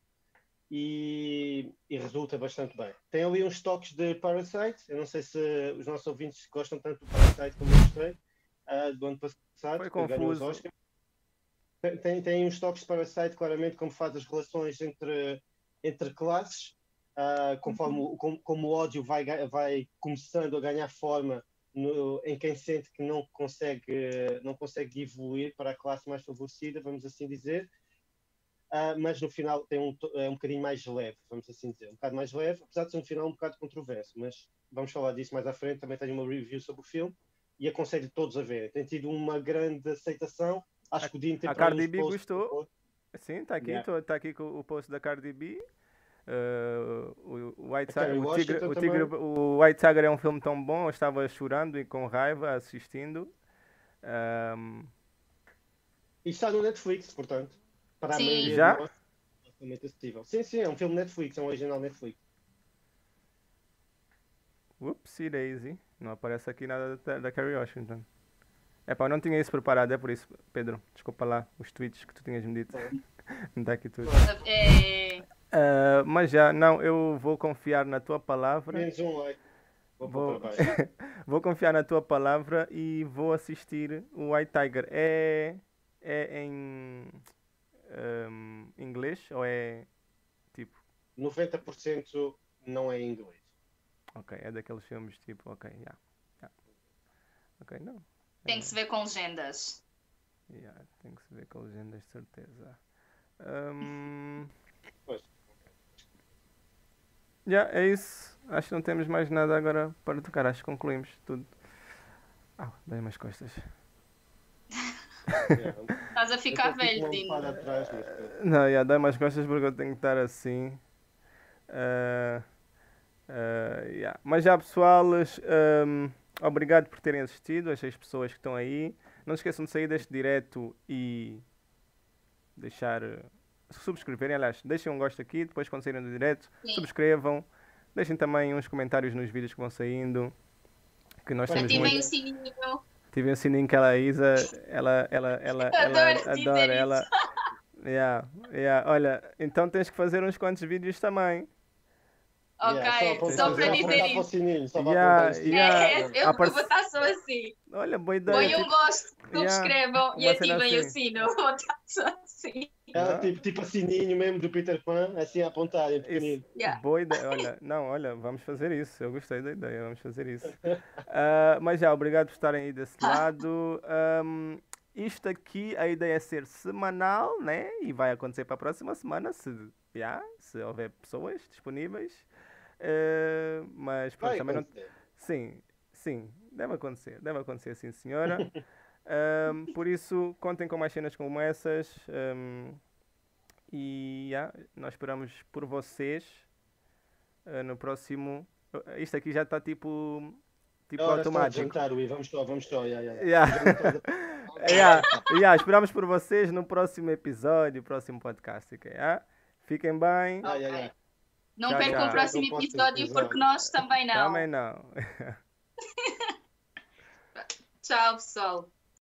e, e, resulta bastante bem. Tem ali uns toques de Parasite, eu não sei se os nossos ouvintes gostam tanto do Parasite como eu gostei, uh, do ano passado, Foi confuso. Tem, tem, tem uns toques de Parasite claramente como faz as relações entre, entre classes, conforme uhum. como, como, o ódio vai, vai começando a ganhar forma no, em quem sente que não consegue, não consegue evoluir para a classe mais favorecida, vamos assim dizer. Uh, mas no final tem um, é um bocadinho mais leve, vamos assim dizer, um bocado mais leve, apesar de ser um final um bocado controverso, mas vamos falar disso mais à frente, também tenho uma review sobre o filme e aconselho todos a ver. Tem tido uma grande aceitação, acho que o Dino tem A Cardi B gostou, sim, está aqui, yeah. tá aqui com o post da Cardi B, Uh, o, White Saga, o, Tigre, o, Tigre, o White Saga é um filme tão bom, eu estava chorando e com raiva assistindo. Um... E está no Netflix, portanto. Para sim. a Já? Sim, sim, é um filme Netflix, é um original Netflix. Whoopsie daisy. Não aparece aqui nada da, da Carrie Washington. É pá, eu não tinha isso preparado, é por isso, Pedro. Desculpa lá os tweets que tu tinhas me dito. não está aqui tudo. É... Uh, mas já, não, eu vou confiar na tua palavra. Menos um like. Vou, vou, vou confiar na tua palavra e vou assistir o White Tiger. É, é em um, inglês ou é tipo? 90% não é em inglês. Ok, é daqueles filmes tipo, ok, já. Yeah, yeah. Ok, não. Tem que se ver com legendas. Yeah, tem que se ver com legendas, de certeza. Um... Pois. Já, yeah, é isso. Acho que não temos mais nada agora para tocar. Acho que concluímos tudo. Ah, dei umas costas. Estás a ficar velho, Dino. Não, já, yeah, dei umas costas porque eu tenho que estar assim. Uh, uh, yeah. Mas já, pessoal, um, obrigado por terem assistido, as seis pessoas que estão aí. Não se esqueçam de sair deste direto e deixar subscreverem, aliás, deixem um gosto aqui, depois quando saírem do direto, Sim. subscrevam, deixem também uns comentários nos vídeos que vão saindo. Que nós temos Ativem muito... o sininho. Ativem o sininho que ela, Isa, ela, ela, ela, ela adora, ela. Yeah, yeah. Olha, então tens que fazer uns quantos vídeos também. Ok, yeah, só, para dizer isso. Sininho, só yeah, yeah. É, eu, vou estar só assim. Olha, boa ideia. Põe um tipo... gosto, subscrevam yeah, e ativem assim. o sino. Vou estar só assim. É, tipo, tipo a sininho mesmo do Peter Pan, assim a apontar, em pequenino. Yeah. Boa ideia. Olha, não, olha, vamos fazer isso. Eu gostei da ideia, vamos fazer isso. Uh, mas já, obrigado por estarem aí desse lado. Um, isto aqui, a ideia é ser semanal, né? E vai acontecer para a próxima semana, se, yeah, se houver pessoas disponíveis. Uh, mas pronto, também não. Sim, sim, deve acontecer, deve acontecer, sim, senhora. um, por isso, contem com mais cenas como essas. Um, e yeah, nós esperamos por vocês uh, no próximo. Uh, isto aqui já está tipo. Tipo Ora, automático. Jantar, Ui, vamos só, vamos só. Yeah, yeah. Yeah. yeah, yeah, esperamos por vocês no próximo episódio, próximo podcast. Okay, yeah? Fiquem bem. Ah, yeah, yeah. Não tchau, percam o próximo episódio porque nós também não. Também não. tchau, pessoal.